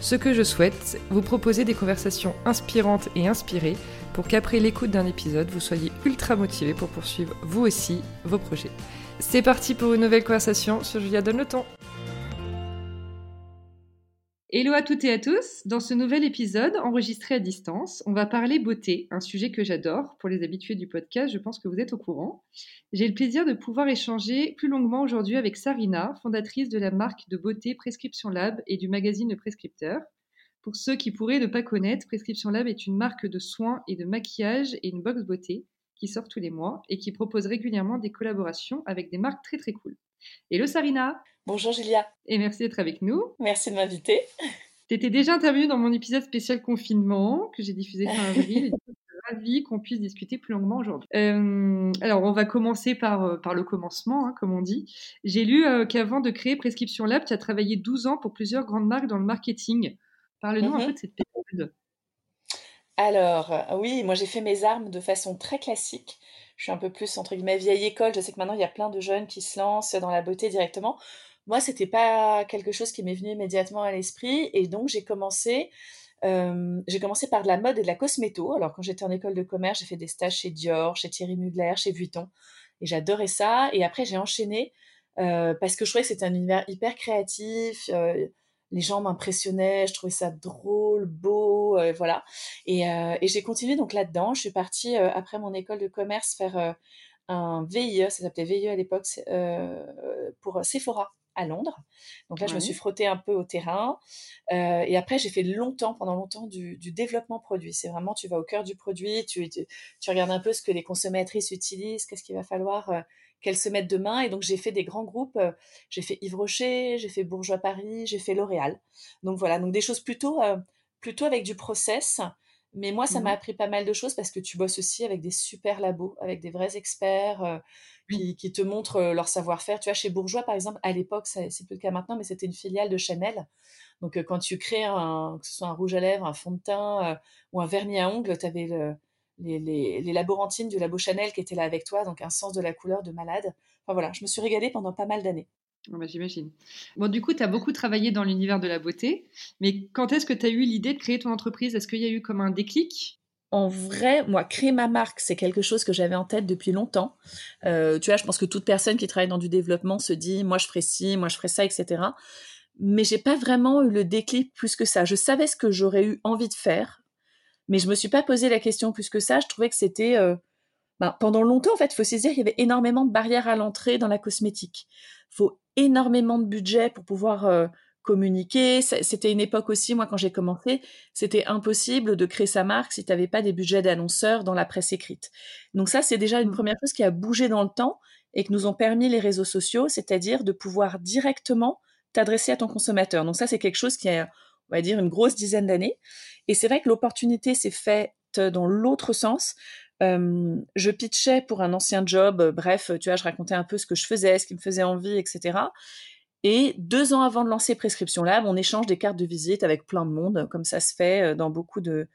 Ce que je souhaite, vous proposer des conversations inspirantes et inspirées pour qu'après l'écoute d'un épisode, vous soyez ultra motivé pour poursuivre vous aussi vos projets. C'est parti pour une nouvelle conversation sur Julia Donne le temps. Hello à toutes et à tous. Dans ce nouvel épisode enregistré à distance, on va parler beauté, un sujet que j'adore. Pour les habitués du podcast, je pense que vous êtes au courant. J'ai le plaisir de pouvoir échanger plus longuement aujourd'hui avec Sarina, fondatrice de la marque de beauté Prescription Lab et du magazine Le Prescripteur. Pour ceux qui pourraient ne pas connaître, Prescription Lab est une marque de soins et de maquillage et une box beauté qui sort tous les mois et qui propose régulièrement des collaborations avec des marques très très cool. Hello Sarina Bonjour Julia. Et merci d'être avec nous. Merci de m'inviter. Tu étais déjà intervenue dans mon épisode spécial confinement que j'ai diffusé fin avril. je suis ravie qu'on puisse discuter plus longuement aujourd'hui. Euh, alors, on va commencer par, euh, par le commencement, hein, comme on dit. J'ai lu euh, qu'avant de créer Prescription Lab, tu as travaillé 12 ans pour plusieurs grandes marques dans le marketing. Parle-nous un mhm. peu de cette période. Alors, oui, moi j'ai fait mes armes de façon très classique. Je suis un peu plus, entre guillemets, vieille école. Je sais que maintenant, il y a plein de jeunes qui se lancent dans la beauté directement. Moi, c'était pas quelque chose qui m'est venu immédiatement à l'esprit, et donc j'ai commencé. Euh, j'ai commencé par de la mode et de la cosméto. Alors, quand j'étais en école de commerce, j'ai fait des stages chez Dior, chez Thierry Mugler, chez Vuitton. Et j'adorais ça. Et après, j'ai enchaîné euh, parce que je trouvais que c'était un univers hyper créatif. Euh, les gens m'impressionnaient, je trouvais ça drôle, beau, voilà. Et, et j'ai continué donc là-dedans. Je suis partie, après mon école de commerce, faire un VIE, ça s'appelait VIE à l'époque, pour Sephora à Londres. Donc là, je me suis frottée un peu au terrain. Euh, et après, j'ai fait longtemps, pendant longtemps, du, développement produit. C'est vraiment, tu vas au cœur du produit, tu, tu, regardes un peu ce que les consommatrices utilisent, qu'est-ce qu'il va falloir euh, qu'elles se mettent demain. Et donc, j'ai fait des grands groupes. Euh, j'ai fait Yves Rocher, j'ai fait Bourgeois Paris, j'ai fait L'Oréal. Donc voilà, donc des choses plutôt, plutôt avec du process. Mais moi, ça m'a mmh appris pas mal de choses parce que tu bosses aussi avec des super labos, avec des vrais experts qui, te montrent leur savoir-faire. Tu vois, chez Bourgeois, par exemple, à l'époque, c'est plus le cas maintenant, mais c'était une filiale de Chanel. Donc, quand tu crées un, que ce soit un rouge à lèvres, un fond de teint ou un vernis à ongles, tu avais les, les, laborantines du labo Chanel qui étaient là avec toi, donc un sens de la couleur de malade. Enfin voilà, je me suis régalée pendant pas mal d'années. Bah, j'imagine. Bon, du coup, tu as beaucoup travaillé dans l'univers de la beauté, mais quand est-ce que tu as eu l'idée de créer ton entreprise? Est-ce qu'il y a eu comme un déclic? En vrai, moi, créer ma marque, c'est quelque chose que j'avais en tête depuis longtemps. Euh, tu vois, je pense que toute personne qui travaille dans du développement se dit, moi, je ferai ci, moi, je ferai ça, etc. Mais j'ai pas vraiment eu le déclic plus que ça. Je savais ce que j'aurais eu envie de faire, mais je me suis pas posé la question plus que ça. Je trouvais que c'était euh, ben, pendant longtemps, en fait, il faut dire qu'il y avait énormément de barrières à l'entrée dans la cosmétique. Il faut énormément de budget pour pouvoir euh, communiquer. C'était une époque aussi, moi, quand j'ai commencé, c'était impossible de créer sa marque si tu n'avais pas des budgets d'annonceurs dans la presse écrite. Donc ça, c'est déjà une mmh. première chose qui a bougé dans le temps et que nous ont permis les réseaux sociaux, c'est-à-dire de pouvoir directement t'adresser à ton consommateur. Donc ça, c'est quelque chose qui a, on va dire, une grosse dizaine d'années. Et c'est vrai que l'opportunité s'est faite dans l'autre sens. je pitchais pour un ancien job, bref, tu vois, je racontais un peu ce que je faisais, ce qui me faisait envie, etc. Et deux ans avant de lancer Prescription Lab, on échange des cartes de visite avec plein de monde, comme ça se fait euh, dans beaucoup de,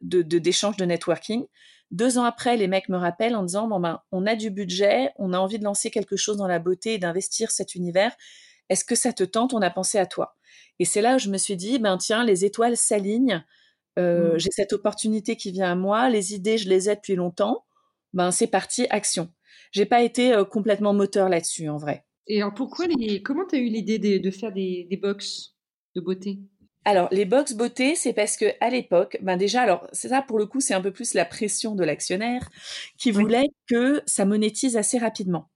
d'échanges de, networking. Deux ans après, les mecs me rappellent en disant ben, on a du budget, on a envie de lancer quelque chose dans la beauté et d'investir cet univers. Est-ce que ça te tente? On a pensé à toi. Et c'est là où je me suis dit ben tiens, les étoiles s'alignent. Euh, mmh. J'ai cette opportunité qui vient à moi. Les idées, je les ai depuis longtemps. Ben c'est parti, action. J'ai pas été euh, complètement moteur là-dessus en vrai. Et alors pourquoi les... comment tu as eu l'idée de, faire des, des box de beauté? Alors, les box beauté, c'est parce que à l'époque, ben déjà, alors c'est ça pour le coup, c'est un peu plus la pression de l'actionnaire qui voulait que ça monétise assez rapidement.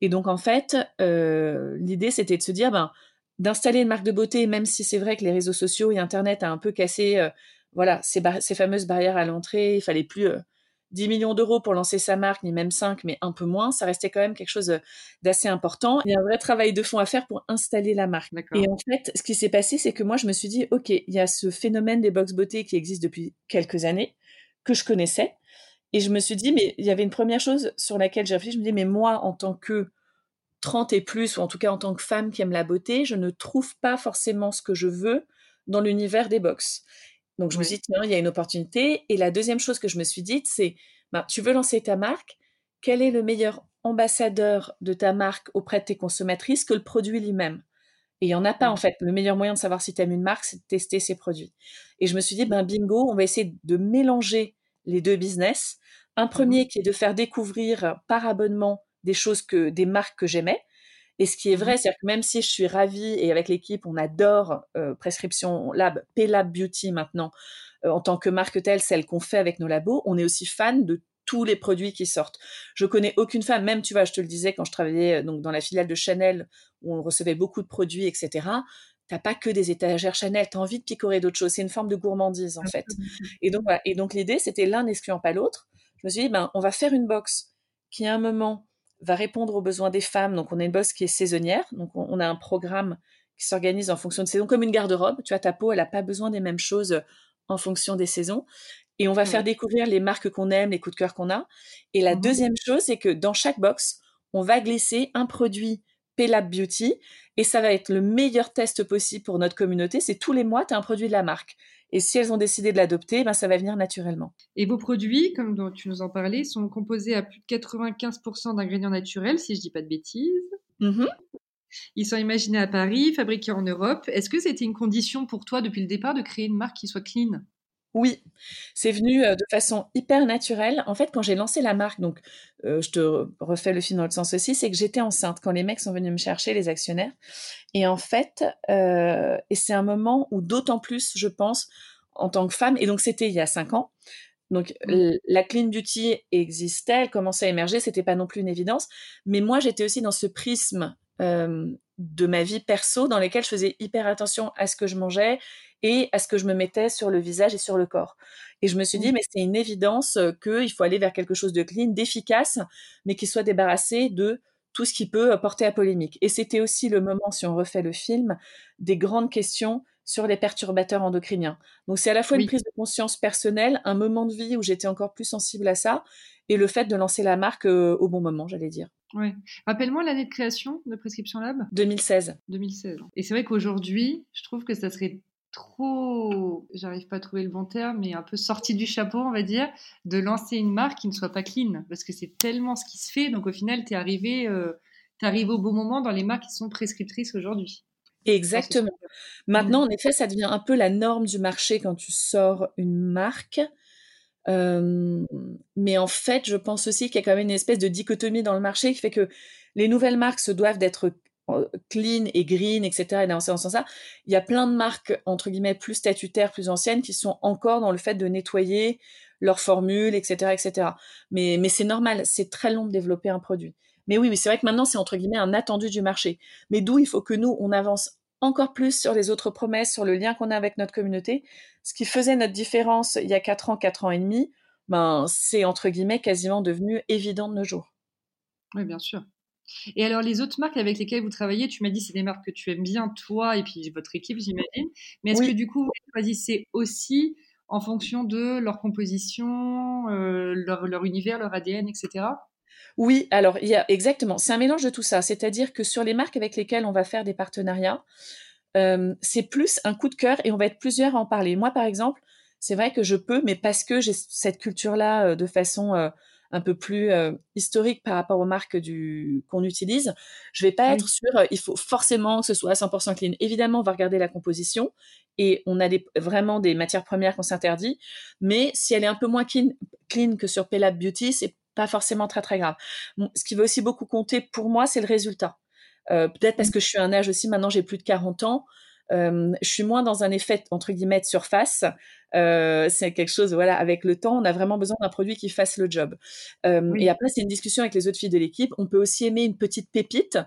Et donc en fait, euh, l'idée c'était de se dire, ben d'installer une marque de beauté, même si c'est vrai que les réseaux sociaux et Internet a un peu cassé, euh, voilà, ces, ces, fameuses barrières à l'entrée. Il fallait plus euh, 10 millions d'euros pour lancer sa marque, ni même 5, mais un peu moins, ça restait quand même quelque chose euh, d'assez important. Il y a un vrai travail de fond à faire pour installer la marque. Et en fait, ce qui s'est passé, c'est que moi, je me suis dit, OK, il y a ce phénomène des box beauté qui existe depuis quelques années, que je connaissais. Et je me suis dit, mais il y avait une première chose sur laquelle j'ai réfléchi, je me dis, mais moi, en tant que 30 et plus, ou en tout cas en tant que femme qui aime la beauté, je ne trouve pas forcément ce que je veux dans l'univers des box. Donc je me suis dit, tiens, il y a une opportunité. Et la deuxième chose que je me suis dite, c'est, bah, tu veux lancer ta marque, quel est le meilleur ambassadeur de ta marque auprès de tes consommatrices que le produit lui-même? Et il n'y en a pas, en fait. Le meilleur moyen de savoir si tu aimes une marque, c'est de tester ses produits. Et je me suis dit, ben bingo, on va essayer de mélanger les deux business. Un mmh premier qui est de faire découvrir par abonnement des choses que, des marques que j'aimais. Et ce qui est vrai, c'est que même si je suis ravie et avec l'équipe, on adore euh, Prescription Lab, P-Lab Beauty maintenant, euh, en tant que marque telle, celle qu'on fait avec nos labos, on est aussi fan de tous les produits qui sortent. Je connais aucune femme, même tu vois, je te le disais quand je travaillais euh, donc dans la filiale de Chanel où on recevait beaucoup de produits, etc. T'as pas que des étagères Chanel, tu as envie de picorer d'autres choses. C'est une forme de gourmandise en fait. Et donc Et donc l'idée, c'était l'un n'excluant pas l'autre. Je me suis dit, ben on va faire une box qui à un moment va répondre aux besoins des femmes. Donc on a une box qui est saisonnière. Donc on, a un programme qui s'organise en fonction de saison, comme une garde-robe. Tu vois, ta peau, elle n'a pas besoin des mêmes choses en fonction des saisons et on va faire découvrir les marques qu'on aime, les coups de cœur qu'on a. Et la mmh deuxième chose, c'est que dans chaque box, on va glisser un produit Pelab Beauty et ça va être le meilleur test possible pour notre communauté. C'est tous les mois, tu as un produit de la marque. Et si elles ont décidé de l'adopter, ben ça va venir naturellement. Et vos produits, comme dont tu nous en parlais, sont composés à plus de 95% d'ingrédients naturels, si je dis pas de bêtises. Mmh Ils sont imaginés à Paris, fabriqués en Europe. Est-ce que c'était une condition pour toi depuis le départ de créer une marque qui soit clean? Oui, c'est venu de façon hyper naturelle. En fait, quand j'ai lancé la marque, donc je te refais le film dans le sens aussi, c'est que j'étais enceinte quand les mecs sont venus me chercher, les actionnaires. Et en fait, et c'est un moment où d'autant plus, je pense, en tant que femme, et donc c'était il y a cinq ans, donc mmh. la clean beauty existait, elle commençait à émerger, c'était pas non plus une évidence, mais moi j'étais aussi dans ce prisme de ma vie perso dans lequel je faisais hyper attention à ce que je mangeais et à ce que je me mettais sur le visage et sur le corps. Et je me suis dit, mmh. mais c'est une évidence qu'il faut aller vers quelque chose de clean, d'efficace, mais qui soit débarrassé de tout ce qui peut porter à polémique. Et c'était aussi le moment, si on refait le film, des grandes questions sur les perturbateurs endocriniens. Donc c'est à la fois une prise de conscience personnelle, un moment de vie où j'étais encore plus sensible à ça, et le fait de lancer la marque au bon moment, j'allais dire. Oui. Rappelle-moi l'année de création de Prescription Lab 2016. 2016. Et c'est vrai qu'aujourd'hui, je trouve que ça serait trop, j'arrive pas à trouver le bon terme, mais un peu sorti du chapeau, on va dire, de lancer une marque qui ne soit pas clean, parce que c'est tellement ce qui se fait. Donc au final, tu es arrivé, euh, arrivé au bon moment dans les marques qui sont prescriptrices aujourd'hui. Exactement. Maintenant, en effet, ça devient un peu la norme du marché quand tu sors une marque. Euh, mais en fait, je pense aussi qu'il y a quand même une espèce de dichotomie dans le marché qui fait que les nouvelles marques se doivent d'être clean et green, etc. Et dans ce sens-là, il y a plein de marques, entre guillemets, plus statutaires, plus anciennes, qui sont encore dans le fait de nettoyer leurs formules, etc., etc. Mais, mais c'est normal, c'est très long de développer un produit. Mais oui, mais c'est vrai que maintenant, c'est entre guillemets un attendu du marché. Mais d'où il faut que nous, on avance encore plus sur les autres promesses, sur le lien qu'on a avec notre communauté. Ce qui faisait notre différence il y a 4 ans, 4 ans et demi, ben, c'est entre guillemets quasiment devenu évident de nos jours. Oui, bien sûr. Et alors, les autres marques avec lesquelles vous travaillez, tu m'as dit c'est des marques que tu aimes bien, toi et puis votre équipe, j'imagine. Mais est-ce que du coup, vous choisissez aussi en fonction de leur composition, euh, leur, univers, leur ADN, etc. Oui, alors il y a exactement, c'est un mélange de tout ça. C'est-à-dire que sur les marques avec lesquelles on va faire des partenariats, euh, c'est plus un coup de cœur et on va être plusieurs à en parler. Moi, par exemple, c'est vrai que je peux, mais parce que j'ai cette culture-là euh, de façon un peu plus euh, historique par rapport aux marques du qu'on utilise, je vais pas être sur euh, il faut forcément que ce soit à 100% clean. Évidemment, on va regarder la composition et on a des, vraiment des matières premières qu'on s'interdit, mais si elle est un peu moins clean, clean que sur Pelab Beauty, c'est pas forcément très très grave. ce qui va aussi beaucoup compter pour moi, c'est le résultat. Euh, peut-être parce que je suis un âge aussi, maintenant j'ai plus de 40 ans, je suis moins dans un effet entre guillemets de surface. Euh, c'est quelque chose, voilà, avec le temps, on a vraiment besoin d'un produit qui fasse le job. Et après, c'est une discussion avec les autres filles de l'équipe. On peut aussi aimer une petite pépite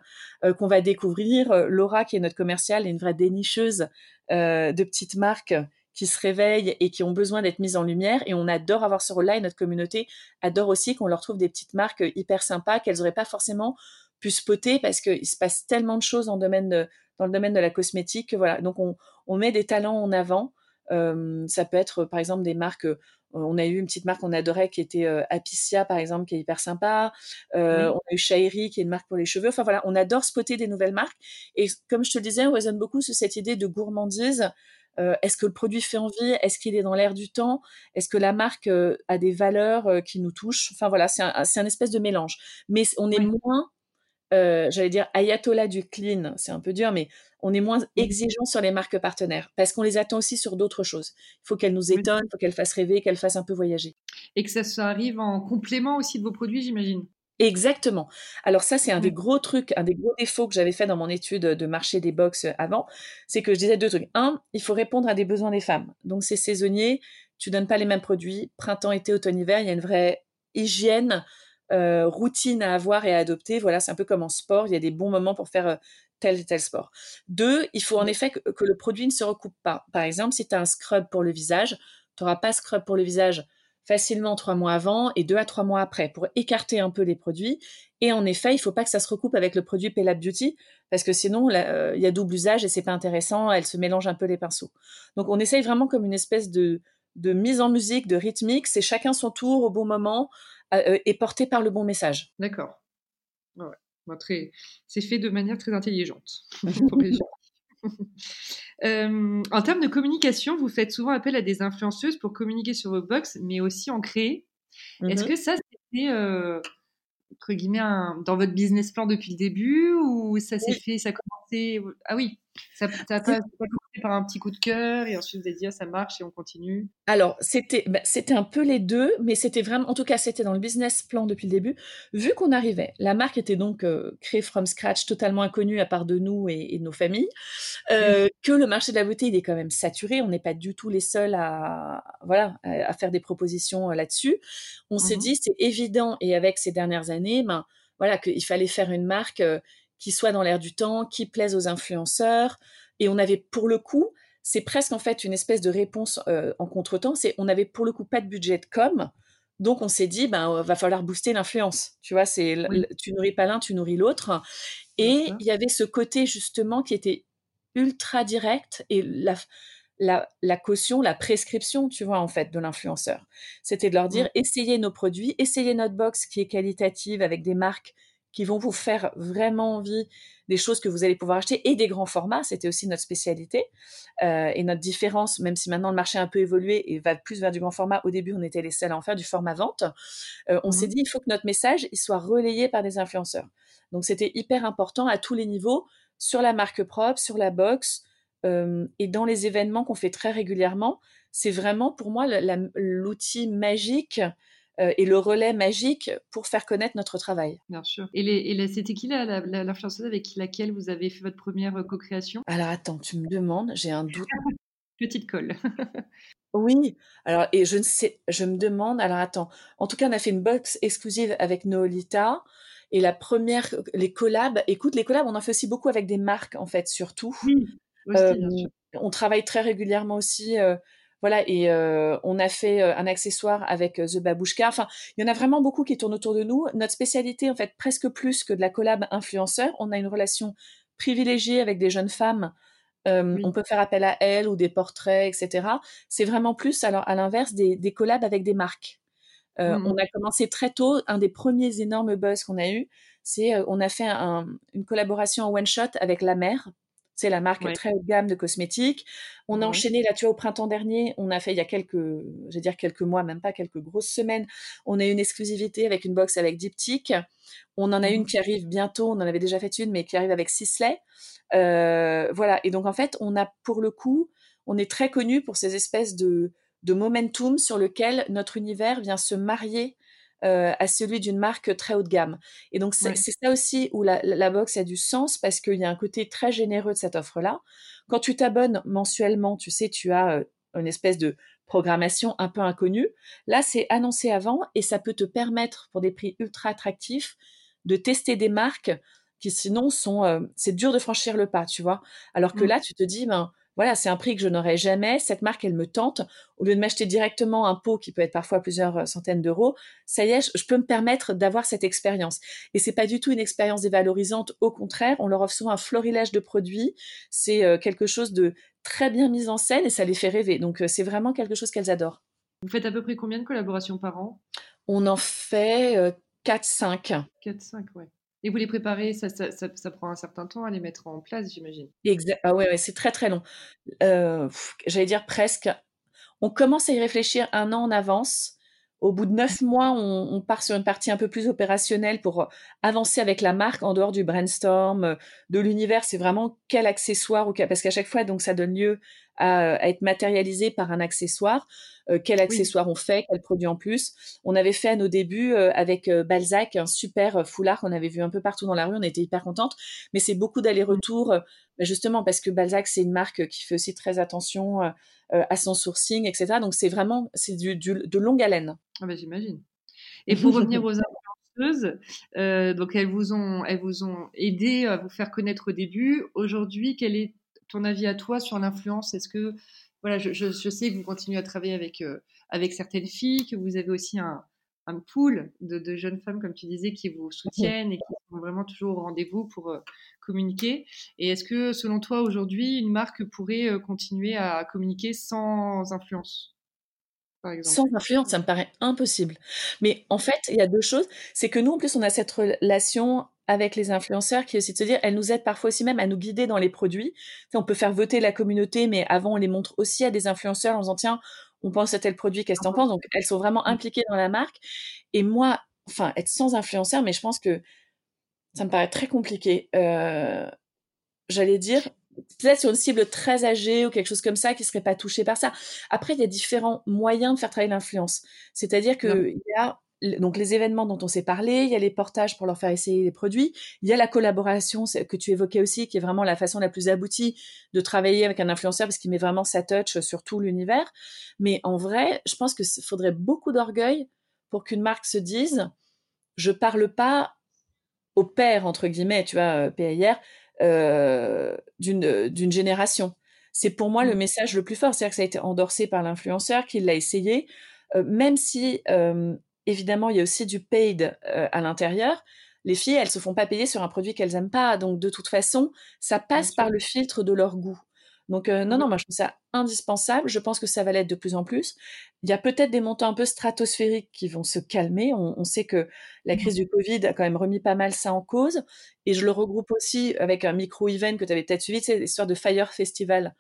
euh, qu'on va découvrir. Laura, qui est notre commerciale, est une vraie dénicheuse euh, de petites marques qui se réveillent et qui ont besoin d'être mises en lumière. Et on adore avoir ce rôle-là et notre communauté adore aussi qu'on leur trouve des petites marques hyper sympas qu'elles n'auraient pas forcément pu spotter parce qu'il se passe tellement de choses en domaine de, dans le domaine de la cosmétique. Voilà, donc on, met des talents en avant ça peut être, par exemple, des marques on a eu une petite marque qu'on adorait qui était Apicia, par exemple, qui est hyper sympa. On a eu Shairi, qui est une marque pour les cheveux. Enfin voilà, on adore spotter des nouvelles marques. Et comme je te le disais, on résonne beaucoup sur cette idée de gourmandise. Est-ce que le produit fait envie? Est-ce qu'il est dans l'air du temps? Est-ce que la marque a des valeurs qui nous touchent? Enfin voilà, c'est un, espèce de mélange. Mais on est moins, j'allais dire, ayatollah du clean, c'est un peu dur, mais on est moins exigeant sur les marques partenaires parce qu'on les attend aussi sur d'autres choses. Il faut qu'elles nous étonnent, il faut qu'elles fassent rêver, qu'elles fassent un peu voyager. Et que ça, arrive en complément aussi de vos produits, j'imagine? Exactement. Alors ça, c'est un des gros trucs, un des gros défauts que j'avais fait dans mon étude de marché des box avant, c'est que je disais deux trucs. Un, il faut répondre à des besoins des femmes. Donc c'est saisonnier, tu donnes pas les mêmes produits. Printemps, été, automne, hiver, il y a une vraie hygiène, euh, routine à avoir et à adopter. Voilà, c'est un peu comme en sport, il y a des bons moments pour faire euh, tel et tel sport. Deux, il faut en effet que, le produit ne se recoupe pas. Par exemple, si tu as un scrub pour le visage, tu n'auras pas scrub pour le visage facilement trois mois avant et deux à trois mois après pour écarter un peu les produits. Et en effet, il faut pas que ça se recoupe avec le produit Pelab Beauty parce que sinon, euh, il y a double usage et c'est pas intéressant. Elle se mélange un peu les pinceaux. Donc, on essaye vraiment comme une espèce de, de mise en musique, de rythmique. C'est chacun son tour au bon moment euh, euh, et porté par le bon message. D'accord. Ouais c'est fait de manière très intelligente. Euh, en termes de communication, vous faites souvent appel à des influenceuses pour communiquer sur vos box, mais aussi en créer. Est-ce mmh que ça, c'était euh, entre guillemets dans votre business plan depuis le début ou ça s'est fait, ça a commencé Ah oui, ça, ça a pas, commencé par un petit coup de cœur et ensuite vous avez dit ah, ça marche et on continue Alors c'était bah, c'était un peu les deux, mais c'était vraiment, en tout cas c'était dans le business plan depuis le début. Vu qu'on arrivait, la marque était donc euh, créée from scratch, totalement inconnue à part de nous et, de nos familles, euh, que le marché de la beauté il est quand même saturé. On n'est pas du tout les seuls à voilà à faire des propositions euh, là-dessus. On s'est mmh dit c'est évident et avec ces dernières années, ben voilà qu'il fallait faire une marque qui soit dans l'air du temps, qui plaise aux influenceurs. Et on avait pour le coup, c'est presque en fait une espèce de réponse euh, en contretemps, c'est on avait pour le coup pas de budget de com. Donc on s'est dit ben va falloir booster l'influence. Tu vois, c'est tu nourris pas l'un, tu nourris l'autre. Et il y avait ce côté justement qui était ultra direct et la, la, la, caution, la prescription, tu vois, en fait, de l'influenceur. C'était de leur dire, essayez nos produits, essayez notre box qui est qualitative avec des marques qui vont vous faire vraiment envie, des choses que vous allez pouvoir acheter et des grands formats. C'était aussi notre spécialité euh, et notre différence, même si maintenant le marché a un peu évolué et va plus vers du grand format. Au début, on était les seuls à en faire du format vente. Euh, on s'est mmh dit, il faut que notre message il soit relayé par des influenceurs. Donc, c'était hyper important à tous les niveaux, sur la marque propre, sur la box euh, et dans les événements qu'on fait très régulièrement. C'est vraiment pour moi l'outil magique euh, et le relais magique pour faire connaître notre travail. Bien sûr. Et, c'était qui l'influenceuse avec laquelle vous avez fait votre première euh, co-création? Alors attends, tu me demandes, j'ai un doute. Petite colle. oui, alors et je ne sais, je me demande, alors attends, en tout cas on a fait une box exclusive avec Noolita. Et la première, les collabs, écoute, les collabs, on en fait aussi beaucoup avec des marques, en fait, surtout. Oui, euh, on travaille très régulièrement aussi voilà, et euh, on a fait euh, un accessoire avec euh, The Babouchka. Enfin, il y en a vraiment beaucoup qui tournent autour de nous. Notre spécialité, en fait, presque plus que de la collab influenceur, on a une relation privilégiée avec des jeunes femmes. On peut faire appel à elles ou des portraits, etc. C'est vraiment plus, alors à l'inverse, des, des collabs avec des marques. Mmh on a commencé très tôt. Un des premiers énormes buzz qu'on a eu, c'est on a fait une collaboration en one shot avec La Mer, c'est la marque très haut de gamme de cosmétiques. On a enchaîné là, tu vois, au printemps dernier, on a fait il y a quelques, je dire quelques mois, même pas quelques grosses semaines, on a eu une exclusivité avec une box avec Diptyque. On en a une mmh. qui arrive bientôt, on en avait déjà fait une, mais qui arrive avec Sisley. Euh, voilà. Et donc en fait, on a pour le coup, on est très connu pour ces espèces de, de momentum sur lequel notre univers vient se marier euh, à celui d'une marque très haut de gamme. Et donc, c'est ça aussi où la, box a du sens parce qu'il y a un côté très généreux de cette offre-là. Quand tu t'abonnes mensuellement, tu sais, tu as euh, une espèce de programmation un peu inconnue. Là, c'est annoncé avant et ça peut te permettre, pour des prix ultra attractifs, de tester des marques qui sinon sont... Euh, c'est dur de franchir le pas, tu vois. Alors que mmh. là, tu te dis, ben, voilà, c'est un prix que je n'aurais jamais. Cette marque, elle me tente. Au lieu de m'acheter directement un pot qui peut être parfois plusieurs euh, centaines d'euros, ça y est, je peux me permettre d'avoir cette expérience. Et c'est pas du tout une expérience dévalorisante. Au contraire, on leur offre souvent un florilège de produits. C'est euh, quelque chose de très bien mis en scène et ça les fait rêver. Donc, euh, c'est vraiment quelque chose qu'elles adorent. Vous faites à peu près combien de collaborations par an? On en fait 4-5. 4-5, ouais. Et vous les préparez, ça, prend un certain temps à les mettre en place, j'imagine. Ah ouais, ouais c'est très très long. Euh, J'allais dire presque. On commence à y réfléchir un an en avance. Au bout de neuf mois, on, part sur une partie un peu plus opérationnelle pour avancer avec la marque en dehors du brainstorm, de l'univers. C'est vraiment quel accessoire ou parce qu'à chaque fois, donc ça donne lieu à, à, être matérialisé par un accessoire. Euh, quel accessoire on fait, quel produit en plus. On avait fait à nos débuts euh, avec euh, Balzac un super foulard qu'on avait vu un peu partout dans la rue. On était hyper contente, mais c'est beaucoup d'aller-retour, justement parce que Balzac c'est une marque qui fait aussi très attention à son sourcing, etc. Donc c'est vraiment c'est du, de longue haleine. Ah bah, j'imagine. Et pour revenir aux influenceuses, donc elles vous ont elles vous ont aidé à vous faire connaître au début. Aujourd'hui, quel est ton avis à toi sur l'influence? Est-ce que voilà, je, sais que vous continuez à travailler avec, euh, avec certaines filles, que vous avez aussi un, un pool de, jeunes femmes, comme tu disais, qui vous soutiennent et qui sont vraiment toujours au rendez-vous pour euh, communiquer. Et est-ce que, selon toi, aujourd'hui, une marque pourrait euh, continuer à communiquer sans influence sans influence, ça me paraît impossible. Mais en fait, il y a deux choses. C'est que nous, en plus, on a cette relation avec les influenceurs qui est aussi de se dire, elles nous aident parfois aussi même à nous guider dans les produits. on peut faire voter la communauté, mais avant, on les montre aussi à des influenceurs en disant, tiens, on pense à tel produit, qu'est-ce que t'en penses? Donc, elles sont vraiment impliquées dans la marque. Et moi, enfin, être sans influenceur, mais je pense que ça me paraît très compliqué. Euh, j'allais dire, peut-être sur une cible très âgée ou quelque chose comme ça qui serait pas touché par ça. Après, il y a différents moyens de faire travailler l'influence. C'est-à-dire qu'il y a donc les événements dont on s'est parlé, il y a les portages pour leur faire essayer les produits, il y a la collaboration que tu évoquais aussi, qui est vraiment la façon la plus aboutie de travailler avec un influenceur parce qu'il met vraiment sa touch sur tout l'univers. Mais en vrai, je pense que faudrait beaucoup d'orgueil pour qu'une marque se dise, je parle pas au père entre guillemets, tu vois, euh, PAIR, euh, d'une génération. C'est pour moi le mmh. message le plus fort, c'est-à-dire que ça a été endorsé par l'influenceur, qu'il l'a essayé, euh, même si euh, évidemment, il y a aussi du paid euh, à l'intérieur. Les filles, elles se font pas payer sur un produit qu'elles aiment pas, donc de toute façon, ça passe par le filtre de leur goût. Donc euh, non, non, moi je trouve ça indispensable. Je pense que ça va l'être de plus en plus. Il y a peut-être des montants un peu stratosphériques qui vont se calmer. On, sait que la crise du Covid a quand même remis pas mal ça en cause. Et je le regroupe aussi avec un micro-event que tu avais peut-être suivi, c'est l'histoire de Fire Festival,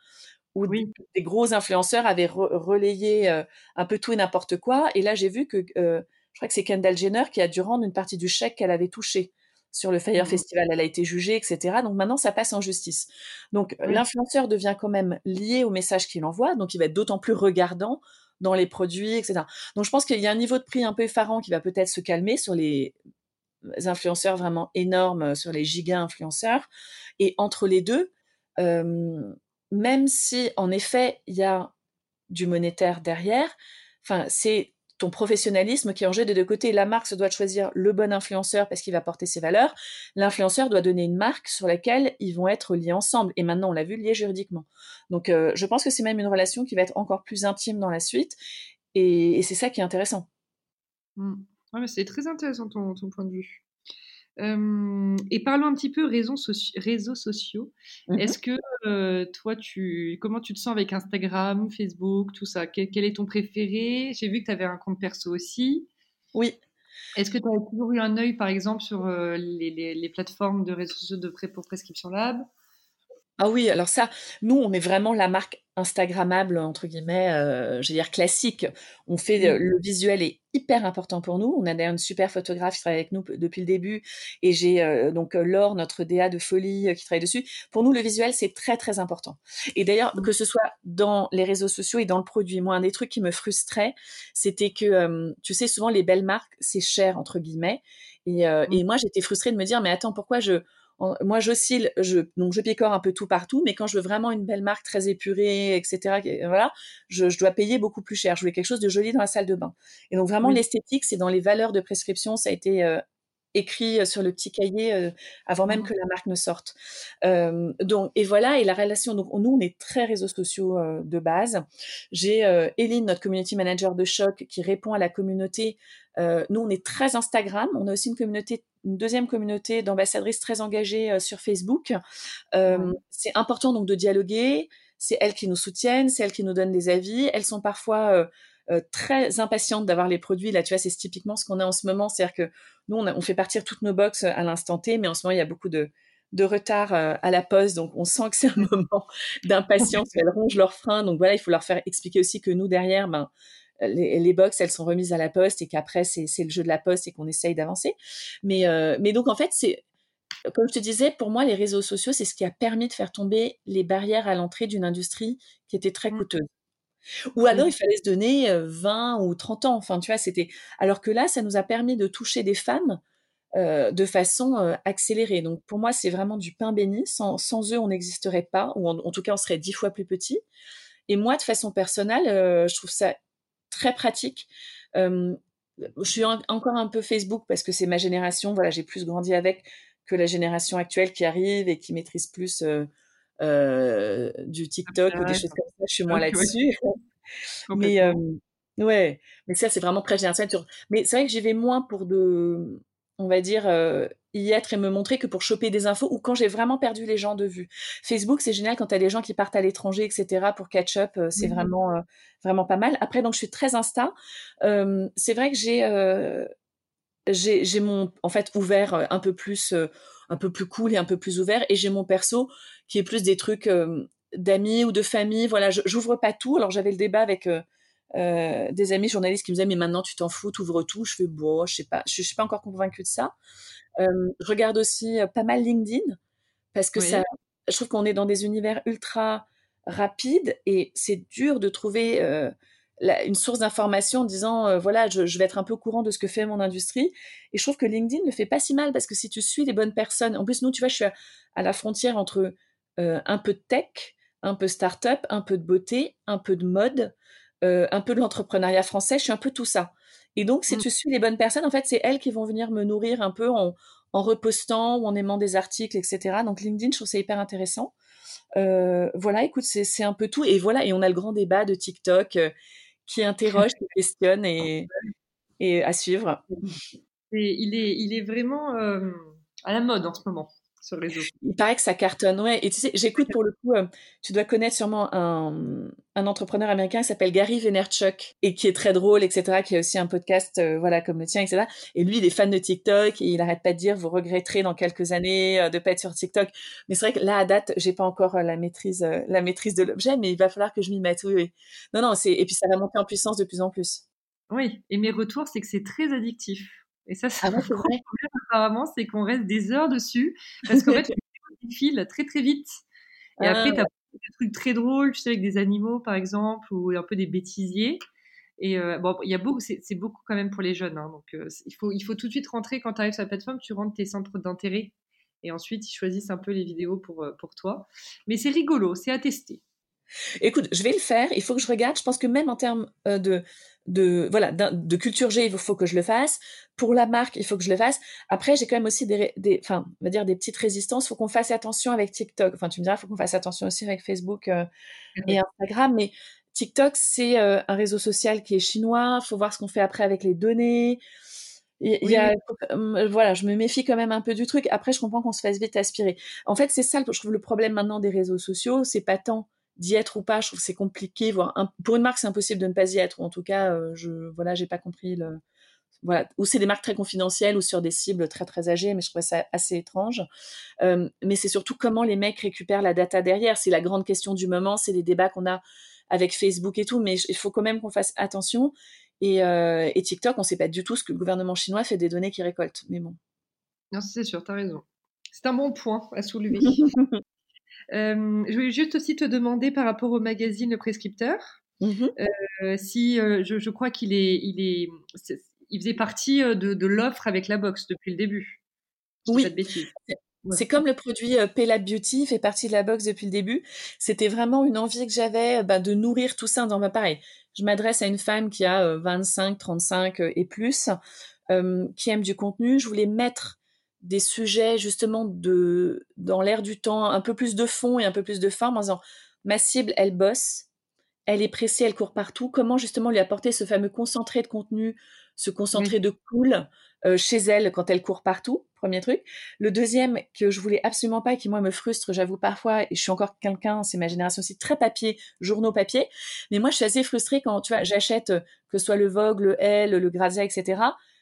où des, gros influenceurs avaient relayé euh, un peu tout et n'importe quoi. Et là, j'ai vu que euh, je crois que c'est Kendall Jenner qui a dû rendre une partie du chèque qu'elle avait touché sur le Fire mmh Festival. Elle a été jugée, etc. Donc maintenant, ça passe en justice. Donc l'influenceur devient quand même lié au message qu'il envoie, donc il va être d'autant plus regardant dans les produits, etc. Donc je pense qu'il y a un niveau de prix un peu effarant qui va peut-être se calmer sur les influenceurs vraiment énormes, sur les giga influenceurs. Et entre les deux, euh, même si en effet il y a du monétaire derrière, enfin c'est ton professionnalisme qui est en jeu des deux côtés. La marque se doit choisir le bon influenceur parce qu'il va porter ses valeurs. L'influenceur doit donner une marque sur laquelle ils vont être liés ensemble. Et maintenant, on l'a vu, liés juridiquement. Donc, euh, je pense que c'est même une relation qui va être encore plus intime dans la suite. Et, c'est ça qui est intéressant. Mmh. c'est très intéressant ton, point de vue et parlons un petit peu réseaux, réseaux sociaux. Mmh Est-ce que toi, tu, comment tu te sens avec Instagram, Facebook, tout ça? Quel, est ton préféré? J'ai vu que tu avais un compte perso aussi. Oui. Est-ce que tu as toujours eu un œil, par exemple, sur les, les, plateformes de réseaux sociaux de pré pour Prescription Lab? Ah oui, alors ça, nous, on est vraiment la marque Instagrammable, entre guillemets, euh, je veux dire classique. On fait, le visuel est hyper important pour nous. On a d'ailleurs une super photographe qui travaille avec nous depuis le début et j'ai euh, donc euh, Laure, notre DA de folie, qui travaille dessus. Pour nous, le visuel, c'est très, très important. Et d'ailleurs, mmh. que ce soit dans les réseaux sociaux et dans le produit, moi, un des trucs qui me frustrait, c'était que, tu sais, souvent, les belles marques, c'est cher, entre guillemets. Et, mmh. et moi, j'étais frustrée de me dire, mais attends, pourquoi je moi j'oscille, je, donc je picore un peu tout partout, mais quand je veux vraiment une belle marque très épurée, etc., voilà, je, dois payer beaucoup plus cher. Je voulais quelque chose de joli dans la salle de bain. Et donc vraiment l'esthétique, c'est dans les valeurs de prescription, ça a été euh, écrit sur le petit cahier avant même Mmh. que la marque ne sorte. Euh, donc, et voilà, et la relation. Donc, nous, on est très réseaux sociaux de base. J'ai Eline, notre community manager de choc, qui répond à la communauté. nous, on est très Instagram. On a aussi une communauté, une deuxième communauté d'ambassadrices très engagées sur Facebook. Ouais. C'est important donc de dialoguer. C'est elles qui nous soutiennent, c'est elles qui nous donnent des avis. Elles sont parfois euh, très impatiente d'avoir les produits. Là, tu vois, c'est typiquement ce qu'on a en ce moment. C'est-à-dire que nous, on, a, on, fait partir toutes nos box à l'instant T, mais en ce moment, il y a beaucoup de, de retard euh, à la poste. Donc, on sent que c'est un moment d'impatience. Elles rongent leurs freins. Donc, voilà, il faut leur faire expliquer aussi que nous, derrière, ben, les, les box, elles sont remises à la poste et qu'après, c'est le jeu de la poste et qu'on essaye d'avancer. Mais, euh, mais donc, en fait, c'est comme je te disais, pour moi, les réseaux sociaux, c'est ce qui a permis de faire tomber les barrières à l'entrée d'une industrie qui était très coûteuse. Ou alors, il fallait se donner 20 ou 30 ans. Enfin, tu vois, c'était. Alors que là, ça nous a permis de toucher des femmes euh, de façon euh, accélérée. Donc, pour moi, c'est vraiment du pain béni. Sans, sans eux, on n'existerait pas, ou en, en, tout cas, on serait dix fois plus petit. Et moi, de façon personnelle, euh, je trouve ça très pratique. je suis en, encore un peu Facebook parce que c'est ma génération. Voilà, j'ai plus grandi avec que la génération actuelle qui arrive et qui maîtrise plus euh, du TikTok ou des choses comme ça. Je suis moins okay, là-dessus. mais ouais, mais ça c'est vraiment très général. Mais c'est vrai que j'y vais moins pour de, on va dire, y être et me montrer que pour choper des infos ou quand j'ai vraiment perdu les gens de vue. Facebook c'est génial quand tu as des gens qui partent à l'étranger, etc. pour catch up, c'est mmh. vraiment vraiment pas mal. Après donc je suis très Insta. c'est vrai que j'ai j'ai mon en fait ouvert un peu plus un peu plus cool et un peu plus ouvert et j'ai mon perso qui est plus des trucs euh, d'amis ou de famille voilà j'ouvre pas tout alors j'avais le débat avec euh, euh, des amis journalistes qui me disaient mais maintenant tu t'en fous t'ouvres tout. Je fais bon je sais pas je, je suis pas encore convaincue de ça. Je regarde aussi pas mal LinkedIn parce que oui. ça je trouve qu'on est dans des univers ultra rapides et c'est dur de trouver la, une source d'information en disant euh, voilà je, je, vais être un peu au courant de ce que fait mon industrie. Et je trouve que LinkedIn ne fait pas si mal parce que si tu suis les bonnes personnes en plus nous tu vois je suis à, à la frontière entre euh, un peu de tech un peu start-up un peu de beauté un peu de mode euh, un peu de l'entrepreneuriat français je suis un peu tout ça. Et donc si mmh. tu suis les bonnes personnes en fait c'est elles qui vont venir me nourrir un peu en, en repostant ou en aimant des articles etc donc LinkedIn je trouve ça hyper intéressant. Euh, voilà écoute c'est un peu tout. Et voilà et on a le grand débat de TikTok qui interroge, qui questionne et, et à suivre. Et il, est, il est vraiment euh, à la mode en ce moment sur le réseau. Il paraît que ça cartonne, ouais. Et tu sais, j'écoute pour le coup, euh, tu dois connaître sûrement un, un entrepreneur américain qui s'appelle Gary Vaynerchuk et qui est très drôle, etc., qui a aussi un podcast, euh, voilà, comme le tien, etc. Et lui, il est fan de TikTok et il arrête pas de dire, vous regretterez dans quelques années euh, de pas être sur TikTok. Mais c'est vrai que là, à date, j'ai pas encore euh, la maîtrise, euh, la maîtrise de l'objet, mais il va falloir que je m'y mette. Oui, oui. Non, non, c'est, et puis ça va monter en puissance de plus en plus. Oui. Et mes retours, c'est que c'est très addictif. Et ça, c'est ah, un problème apparemment, c'est qu'on reste des heures dessus parce qu'en fait, le file très très vite. Et ah, après, tu as des trucs très drôles, tu sais, avec des animaux par exemple, ou un peu des bêtisiers. Et euh, bon, il y a beaucoup, c'est beaucoup quand même pour les jeunes. Hein, donc, euh, il, faut, il faut tout de suite rentrer quand tu arrives sur la plateforme, tu rentres tes centres d'intérêt. Et ensuite, ils choisissent un peu les vidéos pour, pour toi. Mais c'est rigolo, c'est à tester. Écoute, je vais le faire. Il faut que je regarde. Je pense que même en termes euh, de, de voilà de culture G, il faut que je le fasse. Pour la marque, il faut que je le fasse. Après, j'ai quand même aussi des, des, enfin, on va dire des petites résistances. Il faut qu'on fasse attention avec TikTok. Enfin, tu me diras, il faut qu'on fasse attention aussi avec Facebook euh, et Instagram. Mais TikTok, c'est euh, un réseau social qui est chinois. Il faut voir ce qu'on fait après avec les données. Il y a, oui. voilà, je me méfie quand même un peu du truc. Après, je comprends qu'on se fasse vite aspirer. En fait, c'est ça, je trouve, le problème maintenant des réseaux sociaux. C'est pas tant d'y être ou pas, je trouve que c'est compliqué. Voire un, pour une marque, c'est impossible de ne pas y être. Ou en tout cas, euh, je voilà, j'ai pas compris le. Voilà, ou c'est des marques très confidentielles ou sur des cibles très très âgées, mais je trouvais ça assez étrange. Euh, mais c'est surtout comment les mecs récupèrent la data derrière. C'est la grande question du moment, c'est les débats qu'on a avec Facebook et tout, mais il faut quand même qu'on fasse attention. Et, euh, et TikTok, on sait pas du tout ce que le gouvernement chinois fait des données qu'il récolte. Mais bon. Non, c'est sûr, tu as raison. C'est un bon point à soulever. Euh, je voulais juste aussi te demander par rapport au magazine Le Prescripteur, mmh euh, si euh, je, je, crois qu'il est, il est, il faisait partie de, de l'offre avec la box depuis le début. Oui. C'est comme le produit euh, Beauty fait partie de la box depuis le début. C'était vraiment une envie que j'avais bah, de nourrir tout ça dans ma pareil. Je m'adresse à une femme qui a 25, 35 et plus, qui aime du contenu. Je voulais mettre des sujets justement de dans l'air du temps, un peu plus de fond et un peu plus de forme en disant ma cible, elle bosse, elle est pressée, elle court partout. Comment justement lui apporter ce fameux concentré de contenu, ce concentré de cool euh, chez elle quand elle court partout, premier truc. Le deuxième que je voulais absolument pas et qui moi me frustre, j'avoue parfois, et je suis encore quelqu'un, c'est ma génération aussi très papier, journaux papier, mais moi je suis assez frustrée quand tu vois j'achète que ce soit le Vogue, le Elle, le Grazia, etc.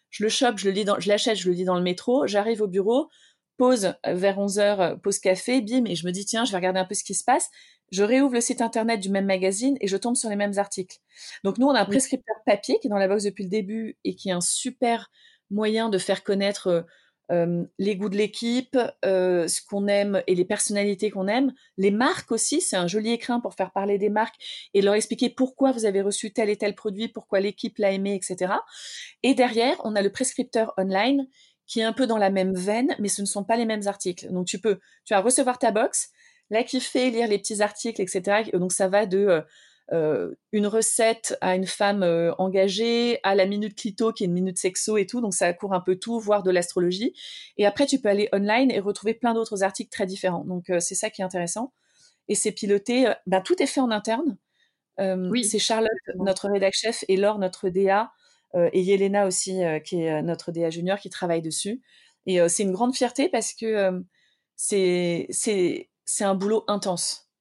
Je le chope, je le lis dans, je l'achète, je le lis dans le métro, j'arrive au bureau, pause euh, vers 11h, pause café, bim, et je me dis tiens, je vais regarder un peu ce qui se passe. Je réouvre le site internet du même magazine et je tombe sur les mêmes articles. Donc nous, on a un prescripteur papier qui est dans la box depuis le début et qui est un super moyen de faire connaître euh, les goûts de l'équipe, euh, ce qu'on aime et les personnalités qu'on aime. Les marques aussi, c'est un joli écrin pour faire parler des marques et leur expliquer pourquoi vous avez reçu tel et tel produit, pourquoi l'équipe l'a aimé, etc. Et derrière, on a le prescripteur online qui est un peu dans la même veine, mais ce ne sont pas les mêmes articles. Donc tu peux, tu vas recevoir ta box, la kiffer, lire les petits articles, etc. Donc ça va de euh, une recette à une femme euh, engagée, à la minute clito qui est une minute sexo et tout, donc ça court un peu tout, voire de l'astrologie. Et après, tu peux aller online et retrouver plein d'autres articles très différents. Donc euh, c'est ça qui est intéressant. Et c'est piloté, ben, tout est fait en interne. oui. C'est Charlotte, notre rédac chef, et Laure, notre DA, et Yelena aussi, qui est notre DA junior, qui travaille dessus. Et c'est une grande fierté parce que c'est c'est un boulot intense.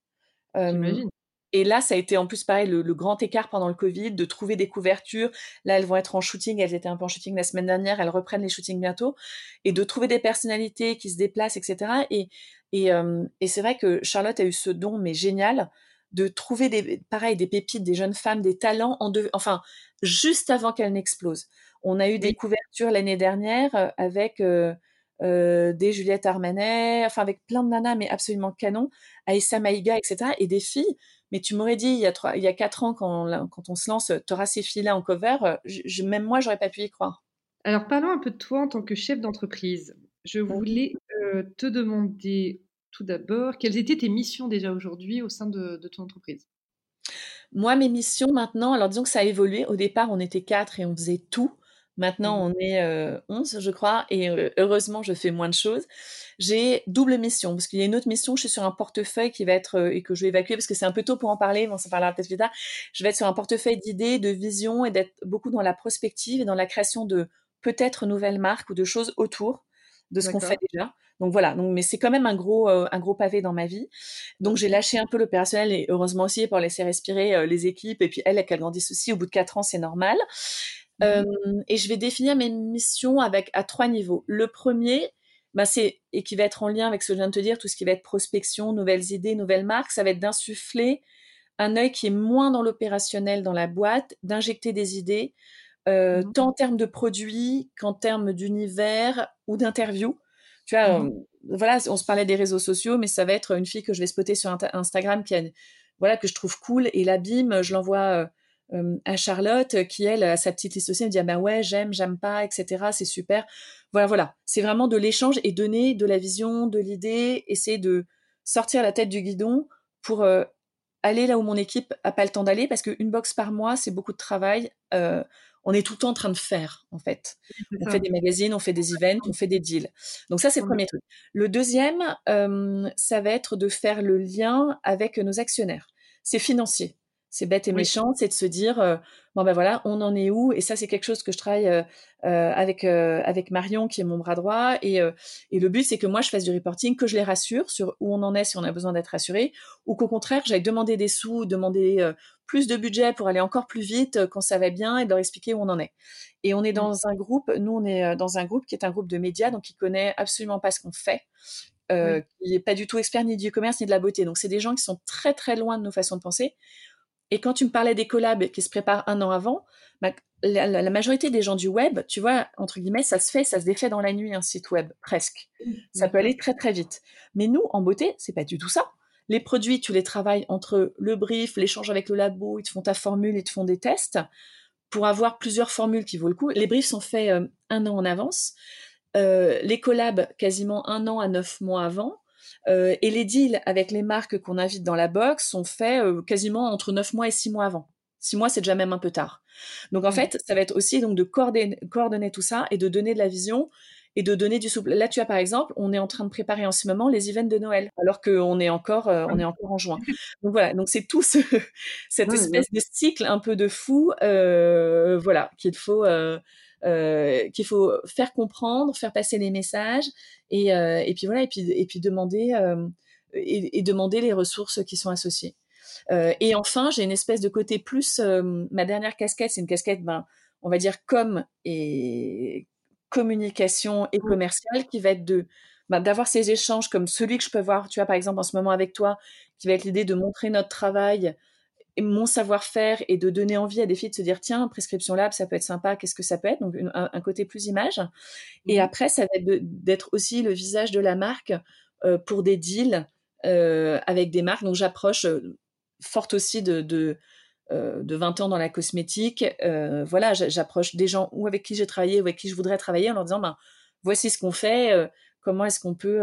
J'imagine. Et là, ça a été en plus pareil, le, grand écart pendant le Covid, de trouver des couvertures. Là, elles vont être en shooting, elles étaient un peu en shooting la semaine dernière, elles reprennent les shootings bientôt. Et de trouver des personnalités qui se déplacent, etc. Et, et, euh, et c'est vrai que Charlotte a eu ce don, mais génial, de trouver des, pareil, des pépites, des jeunes femmes, des talents, en enfin, juste avant qu'elles n'explosent. On a eu des couvertures l'année dernière euh, avec... Euh, euh, des Juliette Armanet, enfin avec plein de nanas, mais absolument canon, Aïssa Maïga, etc. Et des filles mais tu m'aurais dit il y a trois, il y a quatre ans quand, quand on se lance, tu auras ces filles-là en cover. Je, même moi, j'aurais pas pu y croire. Alors parlons un peu de toi en tant que chef d'entreprise. Je voulais euh, te demander tout d'abord quelles étaient tes missions déjà aujourd'hui au sein de, de ton entreprise? Moi, mes missions maintenant, alors disons que ça a évolué. Au départ, on était quatre et on faisait tout. Maintenant, mmh. on est euh, 11, je crois, et euh, heureusement, je fais moins de choses. J'ai double mission, parce qu'il y a une autre mission, je suis sur un portefeuille qui va être, euh, et que je vais évacuer, parce que c'est un peu tôt pour en parler, mais on s'en parlera peut-être plus tard. Je vais être sur un portefeuille d'idées, de visions, et d'être beaucoup dans la prospective et dans la création de peut-être nouvelles marques ou de choses autour de ce qu'on fait déjà. Donc voilà, donc, mais c'est quand même un gros, euh, un gros pavé dans ma vie. Donc j'ai lâché un peu l'opérationnel et heureusement aussi pour laisser respirer euh, les équipes et puis elles, qu'elles grandissent aussi. Au bout de quatre ans, c'est normal. Mmh euh, et je vais définir mes missions avec à trois niveaux. Le premier, bah c'est et qui va être en lien avec ce que je viens de te dire, tout ce qui va être prospection, nouvelles idées, nouvelles marques, ça va être d'insuffler un œil qui est moins dans l'opérationnel dans la boîte, d'injecter des idées, euh, mmh tant en termes de produits qu'en termes d'univers ou d'interviews. Tu vois, mmh euh, voilà, on se parlait des réseaux sociaux, mais ça va être une fille que je vais spotter sur Instagram qui a, voilà, que je trouve cool et l'abîme, je l'envoie euh, à Charlotte qui elle a sa petite liste aussi elle me dit ah bah ouais j'aime j'aime pas etc c'est super. Voilà voilà. C'est vraiment de l'échange et donner de la vision de l'idée essayer de sortir la tête du guidon pour euh, aller là où mon équipe a pas le temps d'aller parce qu'une box par mois c'est beaucoup de travail euh, on est tout le temps en train de faire en fait. On fait des magazines on fait des events on fait des deals. Donc ça c'est le premier truc. Le deuxième ça va être de faire le lien avec nos actionnaires. C'est financier c'est bête et méchant, c'est de se dire euh, bon ben voilà, on en est où? Et ça, c'est quelque chose que je travaille euh, euh, avec avec Marion, qui est mon bras droit. Et, et le but, c'est que moi, je fasse du reporting, que je les rassure sur où on en est, si on a besoin d'être rassuré, ou qu'au contraire, j'aille demander des sous, demander plus de budget pour aller encore plus vite quand ça va bien et leur expliquer où on en est. Et on est mmh. dans un groupe, nous, on est dans un groupe qui est un groupe de médias, donc qui connaît absolument pas ce qu'on fait. qui n'est pas du tout expert ni du commerce ni de la beauté. Donc c'est des gens qui sont très très loin de nos façons de penser. Et quand tu me parlais des collabs qui se préparent un an avant, bah, la, majorité des gens du web, tu vois, entre guillemets, ça se fait, ça se défait dans la nuit, un site web, presque. Ça peut aller très très vite. Mais nous, en beauté, c'est pas du tout ça. Les produits, tu les travailles entre le brief, l'échange avec le labo, ils te font ta formule, ils te font des tests pour avoir plusieurs formules qui vaut le coup. Les briefs sont faits euh, un an en avance. les collabs quasiment un an à neuf mois avant. Et les deals avec les marques qu'on invite dans la box sont faits quasiment entre neuf mois et six mois avant. Six mois, c'est déjà même un peu tard. Donc en mmh. fait, ça va être aussi donc de coordonner, coordonner tout ça et de donner de la vision et de donner du souple. Là, tu as par exemple, on est en train de préparer en ce moment les events de Noël, alors qu'on est encore, euh, on est encore en juin. Donc voilà, donc c'est tout ce, cette espèce de cycle un peu de fou, euh, voilà, qu'il faut, euh, qu'il faut faire comprendre, faire passer les messages, et, euh, et puis voilà, et puis, et puis demander, euh, et, et, demander les ressources qui sont associées. et enfin, j'ai une espèce de côté plus, ma dernière casquette, c'est une casquette, ben, on va dire comme et communication et commerciale qui va être de bah, d'avoir ces échanges comme celui que je peux voir, tu vois, par exemple, en ce moment avec toi, qui va être l'idée de montrer notre travail et mon savoir-faire et de donner envie à des filles de se dire, tiens, prescription lab, ça peut être sympa, qu'est-ce que ça peut être? Donc, un, côté plus image. Et mmh après, ça va être d'être aussi le visage de la marque euh, pour des deals euh, avec des marques. Donc, j'approche euh, forte aussi de, de euh, de 20 ans dans la cosmétique, euh, voilà, j'approche des gens ou avec qui j'ai travaillé ou avec qui je voudrais travailler en leur disant, ben, voici ce qu'on fait, euh, comment est-ce qu'on peut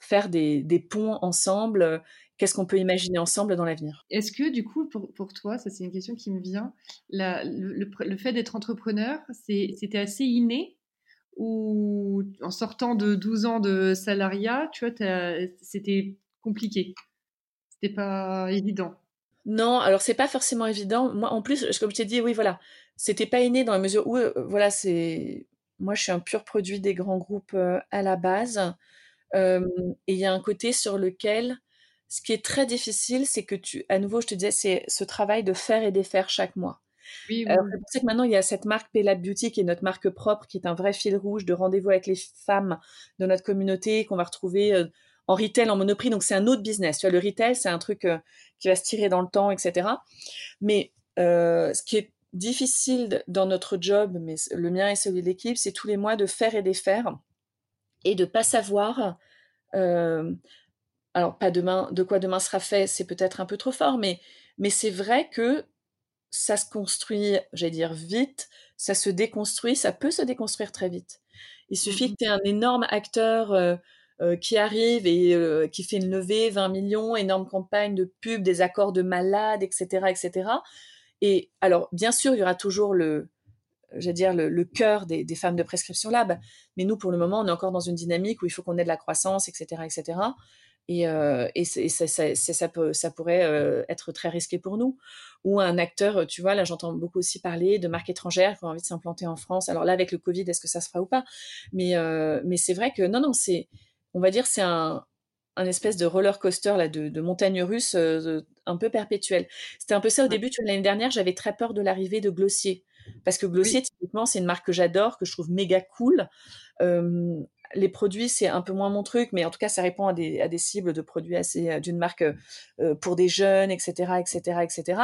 faire des, ponts ensemble, qu'est-ce qu'on peut imaginer ensemble dans l'avenir. Est-ce que du coup, pour, toi, ça c'est une question qui me vient, le, fait d'être entrepreneur, c'était assez inné? Ou en sortant de 12 ans de salariat, tu vois, c'était compliqué? C'était pas évident? Non, alors c'est pas forcément évident. Moi, en plus, comme je t'ai dit, oui, voilà, c'était pas inné dans la mesure où, euh, voilà, c'est, moi, je suis un pur produit des grands groupes euh, à la base. et il y a un côté sur lequel, ce qui est très difficile, c'est que tu, à nouveau, je te disais, c'est ce travail de faire et défaire chaque mois. Oui, oui. c'est que maintenant, il y a cette marque Pelab Beauty qui est notre marque propre, qui est un vrai fil rouge de rendez-vous avec les femmes de notre communauté qu'on va retrouver euh, en retail, en monoprix. Donc, c'est un autre business. Tu vois, le retail, c'est un truc qui va se tirer dans le temps, etc. Mais euh, ce qui est difficile dans notre job, mais le mien et celui de l'équipe, c'est tous les mois de faire et défaire et de pas savoir. Alors pas demain, de quoi demain sera fait, c'est peut-être un peu trop fort, mais mais c'est vrai que ça se construit, j'allais dire vite, ça se déconstruit, ça peut se déconstruire très vite. Il suffit mmh que tu aies un énorme acteur euh, euh, qui arrive et euh, qui fait une levée, 20 millions, énorme campagne de pub, des accords de malades, etc., etc. Et alors, bien sûr, il y aura toujours le, j'allais dire, le, cœur des, femmes de prescription lab. Mais nous, pour le moment, on est encore dans une dynamique où il faut qu'on ait de la croissance, etc., etc. Et, euh, et, ça, ça, ça, peut, ça, pourrait être très risqué pour nous. Ou un acteur, tu vois, là j'entends beaucoup aussi parler de marques étrangères qui ont envie de s'implanter en France. Alors là, avec le Covid, est-ce que ça se fera ou pas? Mais, mais c'est vrai que non, non, c'est on va dire, c'est un, espèce de roller coaster là, de, montagne russe euh, un peu perpétuel. C'était un peu ça au début. L'année dernière, j'avais très peur de l'arrivée de Glossier. Parce que Glossier, typiquement, c'est une marque que j'adore, que je trouve méga cool. Les produits, c'est un peu moins mon truc, mais en tout cas, ça répond à des, cibles de produits assez euh, d'une marque euh, pour des jeunes, etc., etc., etc.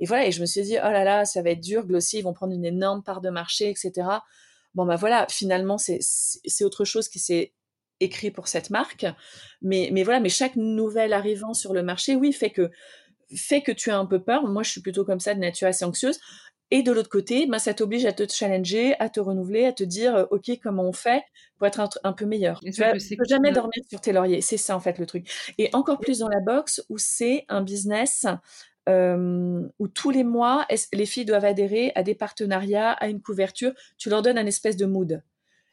Et voilà, et je me suis dit, oh là là, ça va être dur, Glossier, ils vont prendre une énorme part de marché, etc. Bon, bah voilà, finalement, c'est autre chose qui s'est écrit pour cette marque. Mais, mais voilà, mais chaque nouvel arrivant sur le marché, oui, fait que, fait que tu as un peu peur. Moi, je suis plutôt comme ça, de nature assez anxieuse. Et de l'autre côté, ben, ça t'oblige à te challenger, à te renouveler, à te dire, euh, OK, comment on fait pour être un, peu meilleur. tu ne peux jamais dormir sur tes lauriers. C'est ça, en fait, le truc. Et encore plus dans la boxe, où c'est un business euh, où tous les mois, les filles doivent adhérer à des partenariats, à une couverture. Tu leur donnes un espèce de mood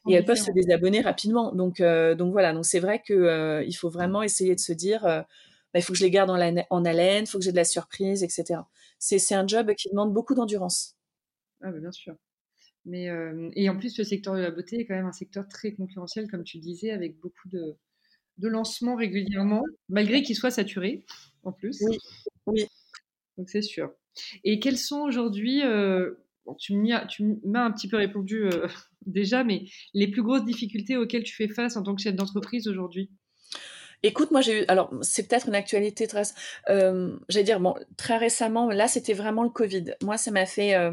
et elles peuvent se désabonner rapidement. Donc, euh, donc voilà, donc c'est vrai qu'il euh, il faut vraiment essayer de se dire, bah, il faut que je les garde en, en haleine, il faut que j'ai de la surprise, etc. C'est un job qui demande beaucoup d'endurance. Ah, bah, bien sûr. Mais, et en plus, le secteur de la beauté est quand même un secteur très concurrentiel, comme tu disais, avec beaucoup de, de lancements régulièrement, malgré qu'il soit saturé, en plus. Oui, oui. Donc c'est sûr. Et quels sont aujourd'hui, tu m'as un petit peu répondu déjà, mais les plus grosses difficultés auxquelles tu fais face en tant que chef d'entreprise aujourd'hui? Écoute, moi j'ai eu, alors c'est peut-être une actualité très, euh, j'allais dire, bon, très récemment, là c'était vraiment le Covid. Moi ça m'a fait euh,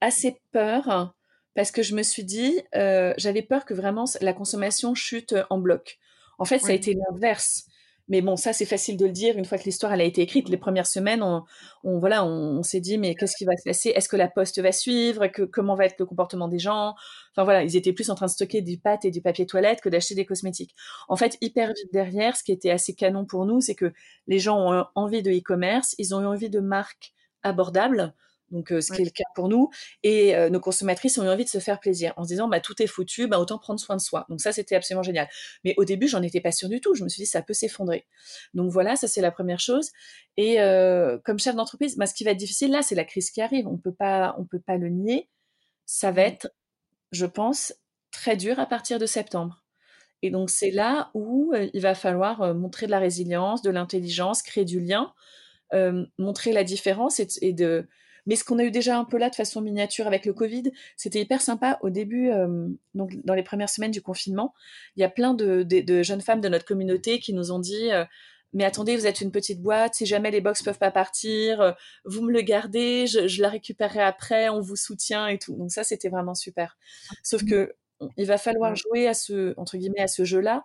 assez peur parce que je me suis dit, euh, j'avais peur que vraiment la consommation chute en bloc. En fait, ça a été l'inverse. Mais bon, ça, c'est facile de le dire une fois que l'histoire elle a été écrite. Les premières semaines, on, voilà, on, s'est dit, mais qu'est-ce qui va se passer? Est-ce que la poste va suivre? Comment va être le comportement des gens? Enfin voilà, ils étaient plus en train de stocker du pâte et du papier toilette que d'acheter des cosmétiques. En fait, hyper vite derrière, ce qui était assez canon pour nous, c'est que les gens ont envie de e-commerce, ils ont envie de marques abordables donc ce qui est le cas pour nous. Et nos consommatrices ont eu envie de se faire plaisir en se disant bah, tout est foutu, bah, autant prendre soin de soi. Donc ça, c'était absolument génial. Mais au début, j'en étais pas sûre du tout. Je me suis dit ça peut s'effondrer. Donc voilà, ça c'est la première chose. Et comme chef d'entreprise, bah, ce qui va être difficile là, c'est la crise qui arrive. On peut pas, on peut pas le nier. Ça va mmh. être, je pense, très dur à partir de septembre. Et donc c'est là où il va falloir montrer de la résilience, de l'intelligence, créer du lien, montrer la différence et de mais ce qu'on a eu déjà un peu là de façon miniature avec le Covid, c'était hyper sympa. Au début, euh, donc dans les premières semaines du confinement, il y a plein de, jeunes femmes de notre communauté qui nous ont dit euh, mais attendez, vous êtes une petite boîte, si jamais les box peuvent pas partir, euh, vous me le gardez, je, la récupérerai après, on vous soutient et tout. Donc ça, c'était vraiment super. Sauf que il va falloir jouer à ce entre guillemets à ce jeu-là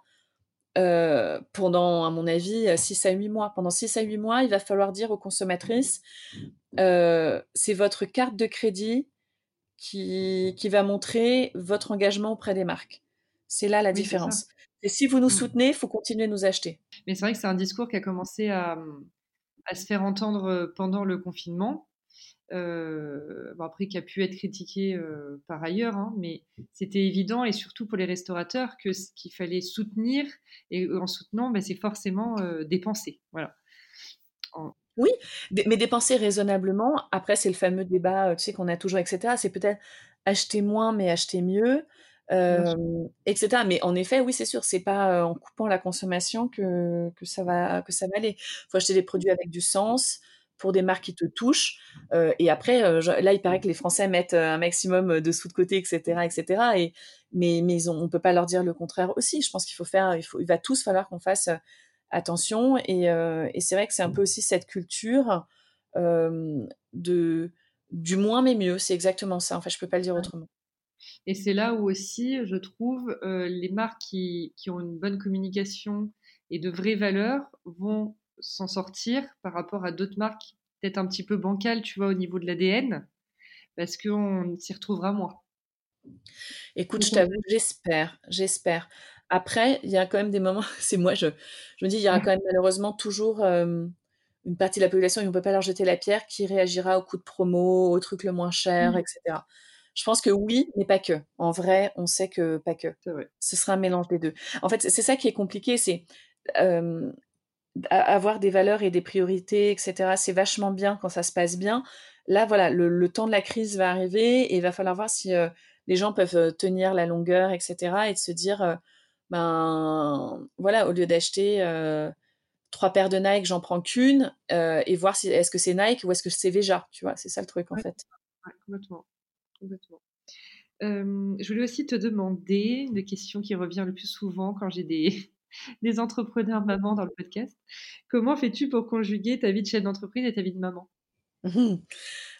pendant, à mon avis, 6 à 8 mois. Pendant 6 à 8 mois, il va falloir dire aux consommatrices, c'est votre carte de crédit qui, qui, va montrer votre engagement auprès des marques. C'est là la différence. Et si vous nous mmh. soutenez, il faut continuer de nous acheter. Mais c'est vrai que c'est un discours qui a commencé à, à, se faire entendre pendant le confinement. Euh, bon après, qui a pu être critiqué euh, par ailleurs, hein, mais c'était évident, et surtout pour les restaurateurs, que ce qu'il fallait soutenir, et en soutenant, ben, c'est forcément euh, dépenser. Voilà. Oui, mais dépenser raisonnablement. Après, c'est le fameux débat, tu sais, qu'on a toujours, etc. C'est peut-être acheter moins, mais acheter mieux. etc. Mais en effet, oui, c'est sûr, c'est pas en coupant la consommation que, que, ça va que ça va aller. Il faut acheter des produits avec du sens pour des marques qui te touchent. Euh, et après, euh, là, il paraît que les Français mettent euh, un maximum de sous de côté, etc., etc. Et mais mais on, ne peut pas leur dire le contraire aussi. Je pense qu'il faut faire, il faut, il va tous falloir qu'on fasse attention. Et, et c'est vrai que c'est un peu aussi cette culture de du moins mais mieux. C'est exactement ça. Enfin, je peux pas le dire autrement. Et c'est là où aussi, je trouve, les marques qui, qui, ont une bonne communication et de vraies valeurs vont s'en sortir par rapport à d'autres marques peut-être un petit peu bancales, tu vois, au niveau de l'ADN, parce qu'on s'y retrouvera moins. Écoute, je t'avoue, j'espère, j'espère. Après, il y a quand même des moments, c'est moi, je, je, me dis, il y aura quand même malheureusement toujours euh, une partie de la population, et on ne peut pas leur jeter la pierre, qui réagira au coup de promo, au truc le moins cher, mmh. etc. Je pense que oui, mais pas que. En vrai, on sait que pas que. Ce sera un mélange des deux. En fait, c'est ça qui est compliqué, c'est euh, avoir des valeurs et des priorités, etc. C'est vachement bien quand ça se passe bien. Là, voilà, le, temps de la crise va arriver et il va falloir voir si euh, les gens peuvent euh, tenir la longueur, etc. Et de se dire, euh, ben voilà, au lieu d'acheter trois paires de Nike, j'en prends qu'une et voir si est-ce que c'est Nike ou est-ce que c'est Veja, tu vois, c'est ça le truc en fait. complètement, complètement. je voulais aussi te demander une question qui revient le plus souvent quand j'ai des, des entrepreneurs mamans dans le podcast. Comment fais-tu pour conjuguer ta vie de chef d'entreprise et ta vie de maman?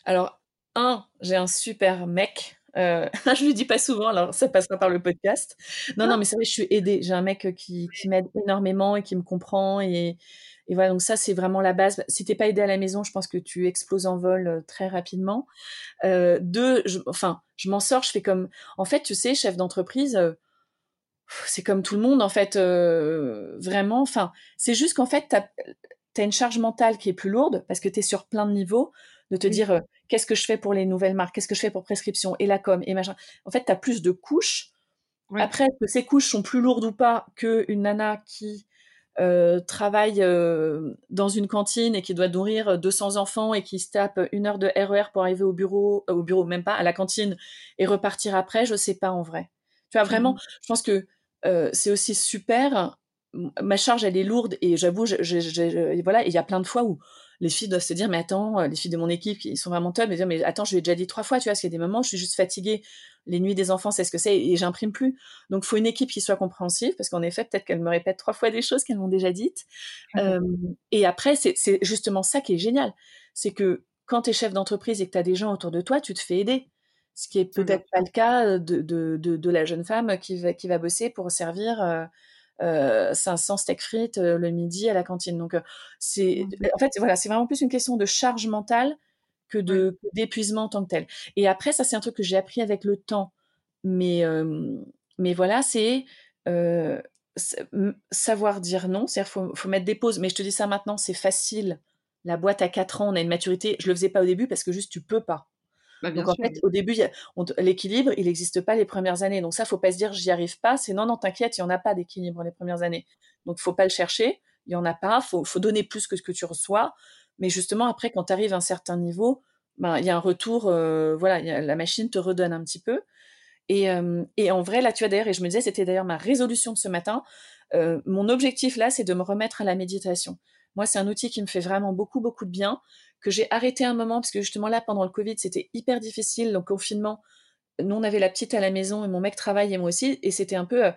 Alors, un, j'ai un super mec. Euh, je le dis pas souvent, alors ça passera par le podcast. Non, non, mais c'est vrai, je suis aidée. J'ai un mec qui, m'aide énormément et qui me comprend. Et, voilà, donc ça, c'est vraiment la base. Si t'es pas aidé à la maison, je pense que tu exploses en vol euh, très rapidement. Euh, deux, enfin, je m'en sors, je fais comme... En fait, tu sais, chef d'entreprise, c'est comme tout le monde en fait, euh, vraiment. Enfin, c'est juste qu'en fait, tu as, une charge mentale qui est plus lourde parce que tu es sur plein de niveaux, de te dire euh, qu'est-ce que je fais pour les nouvelles marques, qu'est-ce que je fais pour prescription et la com et machin? En fait, tu as plus de couches. Après, que ces couches sont plus lourdes ou pas qu'une nana qui euh, travaille dans une cantine et qui doit nourrir 200 enfants et qui se tape une heure de RER e pour arriver au bureau, au bureau même pas, à la cantine et repartir après, je sais pas en vrai. Tu vois, vraiment, mmh. je pense que euh, c'est aussi super. Ma charge, elle est lourde et j'avoue, voilà, il y a plein de fois où les filles doivent se dire, mais attends, euh, les filles de mon équipe qui sont vraiment top, mais dire, mais attends, je l'ai déjà dit trois fois, tu vois, parce qu'il y a des moments où je suis juste fatiguée. Les nuits des enfants, c'est ce que c'est et j'imprime plus. Donc, faut une équipe qui soit compréhensive, parce qu'en effet, peut-être qu'elle me répète trois fois des choses qu'elles m'ont déjà dites. Euh, et après, c'est justement ça qui est génial. C'est que quand tu es chef d'entreprise et que tu as des gens autour de toi, tu te fais aider ce qui est peut-être pas le cas de, de, de, la jeune femme qui va, qui va bosser pour servir 500 steak frites le midi à la cantine. Donc, c'est, en fait, voilà, c'est vraiment plus une question de charge mentale que de d'épuisement en tant que tel. Et après, ça, c'est un truc que j'ai appris avec le temps. Mais, mais voilà, c'est savoir dire non. C'est-à-dire, faut, faut mettre des pauses. Mais je te dis ça maintenant, c'est facile. La boîte à 4 ans, on a une maturité. Je le faisais pas au début parce que juste tu peux pas. Bah, donc en fait, au début, l'équilibre, il n'existe pas les premières années. Donc ça, faut pas se dire j'y arrive pas. C'est non, non, t'inquiète, il y en a pas d'équilibre les premières années. Donc faut pas le chercher. Il y en a pas. Faut, faut donner plus que ce que tu reçois. Mais justement, après, quand tu arrives à un certain niveau, ben, il y a un retour. Euh, voilà, la machine te redonne un petit peu. Et, euh, et, en vrai, là, tu as d'ailleurs, et je me disais, c'était d'ailleurs ma résolution de ce matin. Euh, mon objectif là, c'est de me remettre à la méditation. Moi, c'est un outil qui me fait vraiment beaucoup, beaucoup de bien que j'ai arrêté un moment parce que justement là, pendant le Covid, c'était hyper difficile. Donc, confinement, nous, on avait la petite à la maison et mon mec travaille et moi aussi. Et c'était un peu, euh,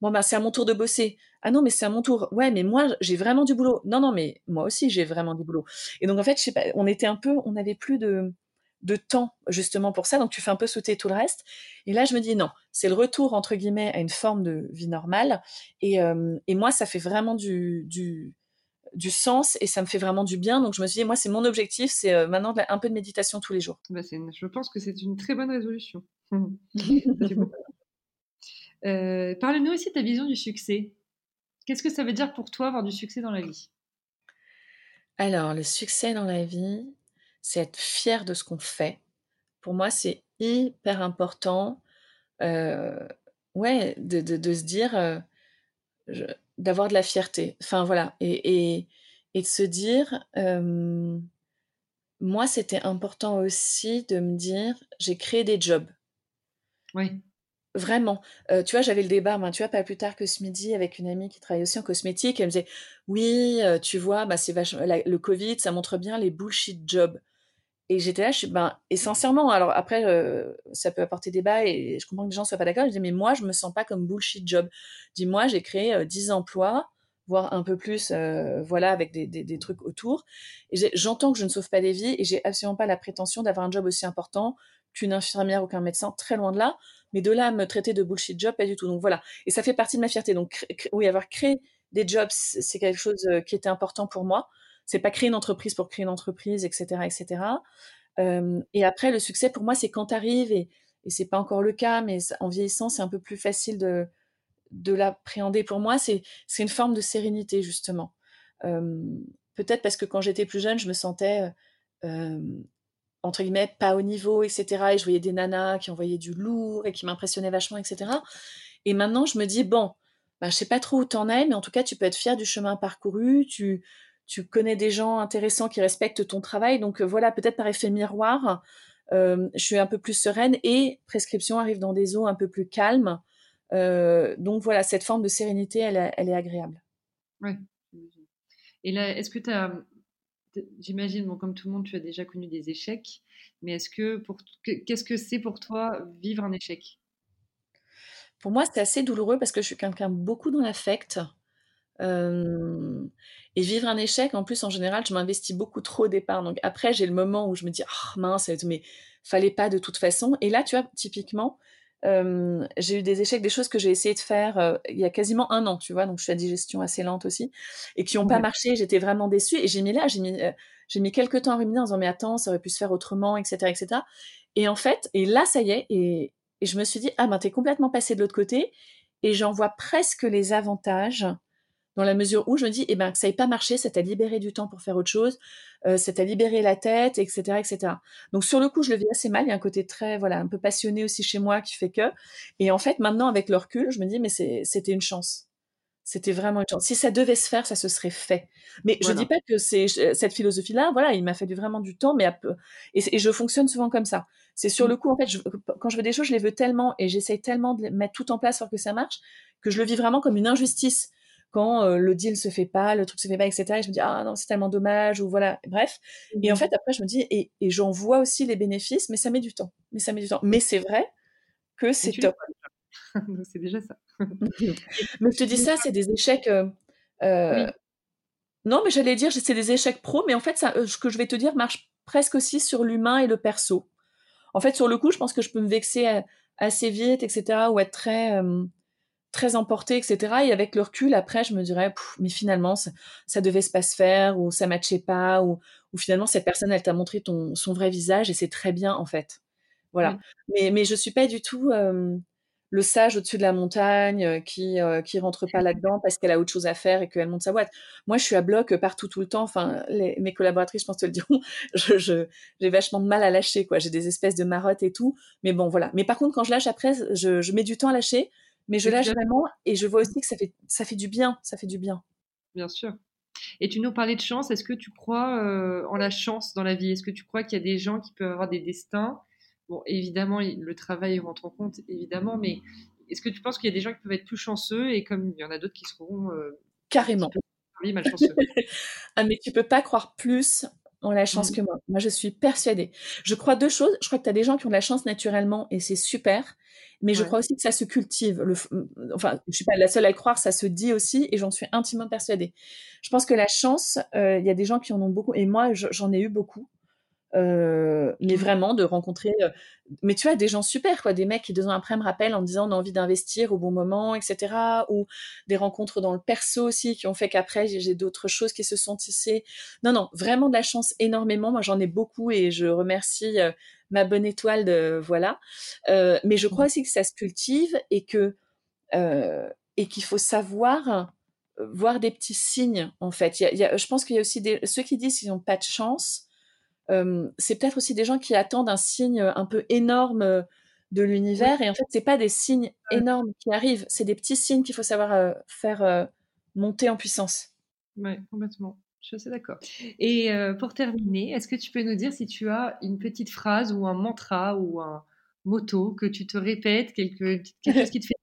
ben, c'est à mon tour de bosser. Ah non, mais c'est à mon tour. Ouais, mais moi, j'ai vraiment du boulot. Non, non, mais moi aussi, j'ai vraiment du boulot. Et donc, en fait, on était un peu, on n'avait plus de, de temps justement pour ça. Donc, tu fais un peu sauter tout le reste. Et là, je me dis, non, c'est le retour, entre guillemets, à une forme de vie normale. Et, euh, et moi, ça fait vraiment du, du, du sens et ça me fait vraiment du bien. Donc je me suis dit, moi, c'est mon objectif, c'est euh, maintenant un peu de méditation tous les jours. Bah, je pense que c'est une très bonne résolution. euh, Parle-nous aussi de ta vision du succès. Qu'est-ce que ça veut dire pour toi avoir du succès dans la vie? Alors, le succès dans la vie, c'est être fier de ce qu'on fait. Pour moi, c'est hyper important. Euh, ouais, de, de, se dire, euh, d'avoir de la fierté. Enfin voilà, et, et, et de se dire, euh, moi c'était important aussi de me dire, j'ai créé des jobs. Oui. Vraiment. Euh, tu vois, j'avais le débat, ben, tu vois, pas plus tard que ce midi, avec une amie qui travaille aussi en cosmétique. Elle me disait, oui, euh, tu vois, bah, c'est vachement, le Covid, ça montre bien les bullshit jobs. Et j'étais là, je ben, et sincèrement, alors après, euh, ça peut apporter débat et je comprends que les gens soient pas d'accord. Je dis, mais moi, je me sens pas comme bullshit job. Dis-moi, j'ai créé 10 euh, emplois, voire un peu plus, euh, voilà, avec des, des, trucs autour. Et j'entends que je ne sauve pas des vies et j'ai absolument pas la prétention d'avoir un job aussi important qu'une infirmière ou qu'un médecin, très loin de là. Mais de là me traiter de bullshit job, pas du tout. Donc voilà. Et ça fait partie de ma fierté. Donc, oui, avoir créé des jobs, c'est quelque chose qui était important pour moi c'est pas créer une entreprise pour créer une entreprise, etc., etc. Euh, et après, le succès pour moi, c'est quand tu arrives et, et c'est pas encore le cas, mais en vieillissant, c'est un peu plus facile de, de l'appréhender. Pour moi, c'est une forme de sérénité justement. Euh, peut-être parce que quand j'étais plus jeune, je me sentais euh, entre guillemets pas au niveau, etc. Et je voyais des nanas qui envoyaient du lourd et qui m'impressionnaient vachement, etc. Et maintenant, je me dis bon, bah, je sais pas trop où t'en es, mais en tout cas, tu peux être fier du chemin parcouru. Tu tu connais des gens intéressants qui respectent ton travail. Donc euh, voilà, peut-être par effet miroir, euh, je suis un peu plus sereine et prescription arrive dans des eaux un peu plus calmes. Euh, donc voilà, cette forme de sérénité, elle, est agréable. Oui. Et là, est-ce que tu as, j'imagine, bon, comme tout le monde, tu as déjà connu des échecs, mais est-ce que pour, qu'est-ce que c'est pour toi vivre un échec? Pour moi, c'est assez douloureux parce que je suis quelqu'un beaucoup dans l'affect. Euh, et vivre un échec, en plus, en général, je m'investis beaucoup trop au départ. Donc après, j'ai le moment où je me dis, oh mince, mais fallait pas de toute façon. Et là, tu vois, typiquement, euh, j'ai eu des échecs, des choses que j'ai essayé de faire euh, il y a quasiment un an, tu vois, donc je suis à digestion assez lente aussi, et qui n'ont pas marché. J'étais vraiment déçue. Et j'ai mis là, j'ai mis, j'ai mis quelques temps à ruminer en disant, mais attends, ça aurait pu se faire autrement, etc., etc. Et en fait, et là, ça y est, et, et je me suis dit, ah ben, t'es complètement passé de l'autre côté, et j'en vois presque les avantages dans la mesure où je me dis, eh ben, que ça n'ait pas marché, ça t'a libéré du temps pour faire autre chose, euh, ça t'a libéré la tête, etc., etc. Donc sur le coup, je le vis assez mal. Il y a un côté très, voilà, un peu passionné aussi chez moi qui fait que. Et en fait, maintenant, avec le recul, je me dis, mais c'était une chance. C'était vraiment une chance. Si ça devait se faire, ça se serait fait. Mais je dis pas que c'est cette philosophie-là. Voilà, il m'a fallu vraiment du temps, mais et, et, je fonctionne souvent comme ça. C'est sur mmh. le coup, en fait, je, quand je veux des choses, je les veux tellement et j'essaye tellement de mettre tout en place pour que ça marche que je le vis vraiment comme une injustice quand euh, le deal se fait pas, le truc se fait pas, etc. Et je me dis ah non c'est tellement dommage ou voilà, bref. Et en mmh fait après je me dis et, et j'en vois aussi les bénéfices, mais ça met du temps. Mais ça met du temps. Mais c'est vrai que c'est top. c'est déjà ça. mais je te dis ça, c'est des échecs. Euh, euh, non, mais j'allais dire c'est des échecs pro, mais en fait ça, ce que je vais te dire marche presque aussi sur l'humain et le perso. En fait sur le coup, je pense que je peux me vexer assez vite, etc. ou être très très emportée, etc. Et avec le recul, après, je me dirais, mais finalement, ça, devait se pas se faire, ou ça matchait pas, ou, ou finalement, cette personne, elle t'a montré ton, son vrai visage, et c'est très bien, en fait. Voilà. Mais, mais je suis pas du tout le sage au-dessus de la montagne qui qui rentre pas là-dedans parce qu'elle a autre chose à faire et qu'elle monte sa boîte. Moi, je suis à bloc partout tout le temps. Enfin, mes collaboratrices, je pense te le diront. Je j'ai vachement de mal à lâcher quoi. J'ai des espèces de marottes et tout. Mais bon, voilà. Mais par contre, quand je lâche après, je, je mets du temps à lâcher, mais je lâche vraiment et je vois aussi que ça fait ça fait du bien. Ça fait du bien. Bien sûr. Et tu nous parlais de chance. Est-ce que tu crois en la chance dans la vie? Est-ce que tu crois qu'il y a des gens qui peuvent avoir des destins? Bon, évidemment, le travail rentre en compte, évidemment, mais est-ce que tu penses qu'il y a des gens qui peuvent être plus chanceux et comme il y en a d'autres qui seront euh, carrément malchanceux? Ah, mais tu peux pas croire plus en la chance mmh. que moi. Moi, je suis persuadée. Je crois deux choses. Je crois que tu as des gens qui ont de la chance naturellement et c'est super. Mais je crois aussi que ça se cultive. Le, enfin, je suis pas la seule à le croire, ça se dit aussi, et j'en suis intimement persuadée. Je pense que la chance, euh, il y a des gens qui en ont beaucoup, et moi, j'en ai eu beaucoup. Euh, mais mmh. vraiment de rencontrer euh, mais tu vois des gens super quoi des mecs qui deux ans après me rappellent en me disant on a envie d'investir au bon moment etc ou des rencontres dans le perso aussi qui ont fait qu'après j'ai d'autres choses qui se sont tissées non non vraiment de la chance énormément moi j'en ai beaucoup et je remercie euh, ma bonne étoile de voilà mais je crois mmh. aussi que ça se cultive et que et qu'il faut savoir voir des petits signes en fait il y a, je pense qu'il y a aussi des, ceux qui disent qu'ils n'ont pas de chance c'est peut-être aussi des gens qui attendent un signe un peu énorme de l'univers. Et en fait, c'est pas des signes énormes qui arrivent, c'est des petits signes qu'il faut savoir faire monter en puissance. Oui, complètement. Je suis assez d'accord. Et pour terminer, est-ce que tu peux nous dire si tu as une petite phrase ou un mantra ou un motto que tu te répètes, quelque, quelque chose qui te fait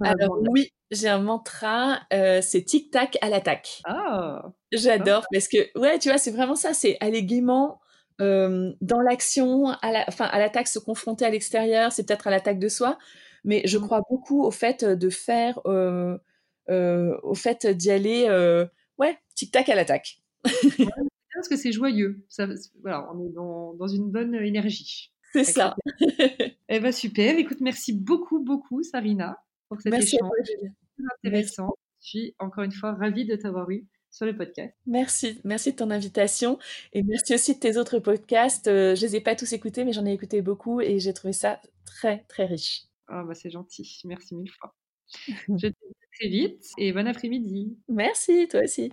Alors oui, j'ai un mantra, c'est tic-tac à l'attaque. Ah J'adore parce que, ouais, tu vois, c'est vraiment ça, c'est aller gaiement dans l'action, à la, enfin, à l'attaque, se confronter à l'extérieur, c'est peut-être à l'attaque de soi, mais je mmh. crois beaucoup au fait de faire, au fait d'y aller, ouais, tic-tac à l'attaque. parce que c'est joyeux. Ça, voilà, on est dans, dans une bonne énergie. C'est ça. eh ben super. Écoute, merci beaucoup, beaucoup, Sarina, pour cet merci échange. intéressant. Je suis encore une fois ravie de t'avoir eu sur le podcast. Merci, merci de ton invitation et merci aussi de tes autres podcasts. Euh, je les ai pas tous écoutés, mais j'en ai écouté beaucoup et j'ai trouvé ça très très riche. Ah bah c'est gentil, merci mille fois. je te dis très vite et bon après-midi. Merci, toi aussi.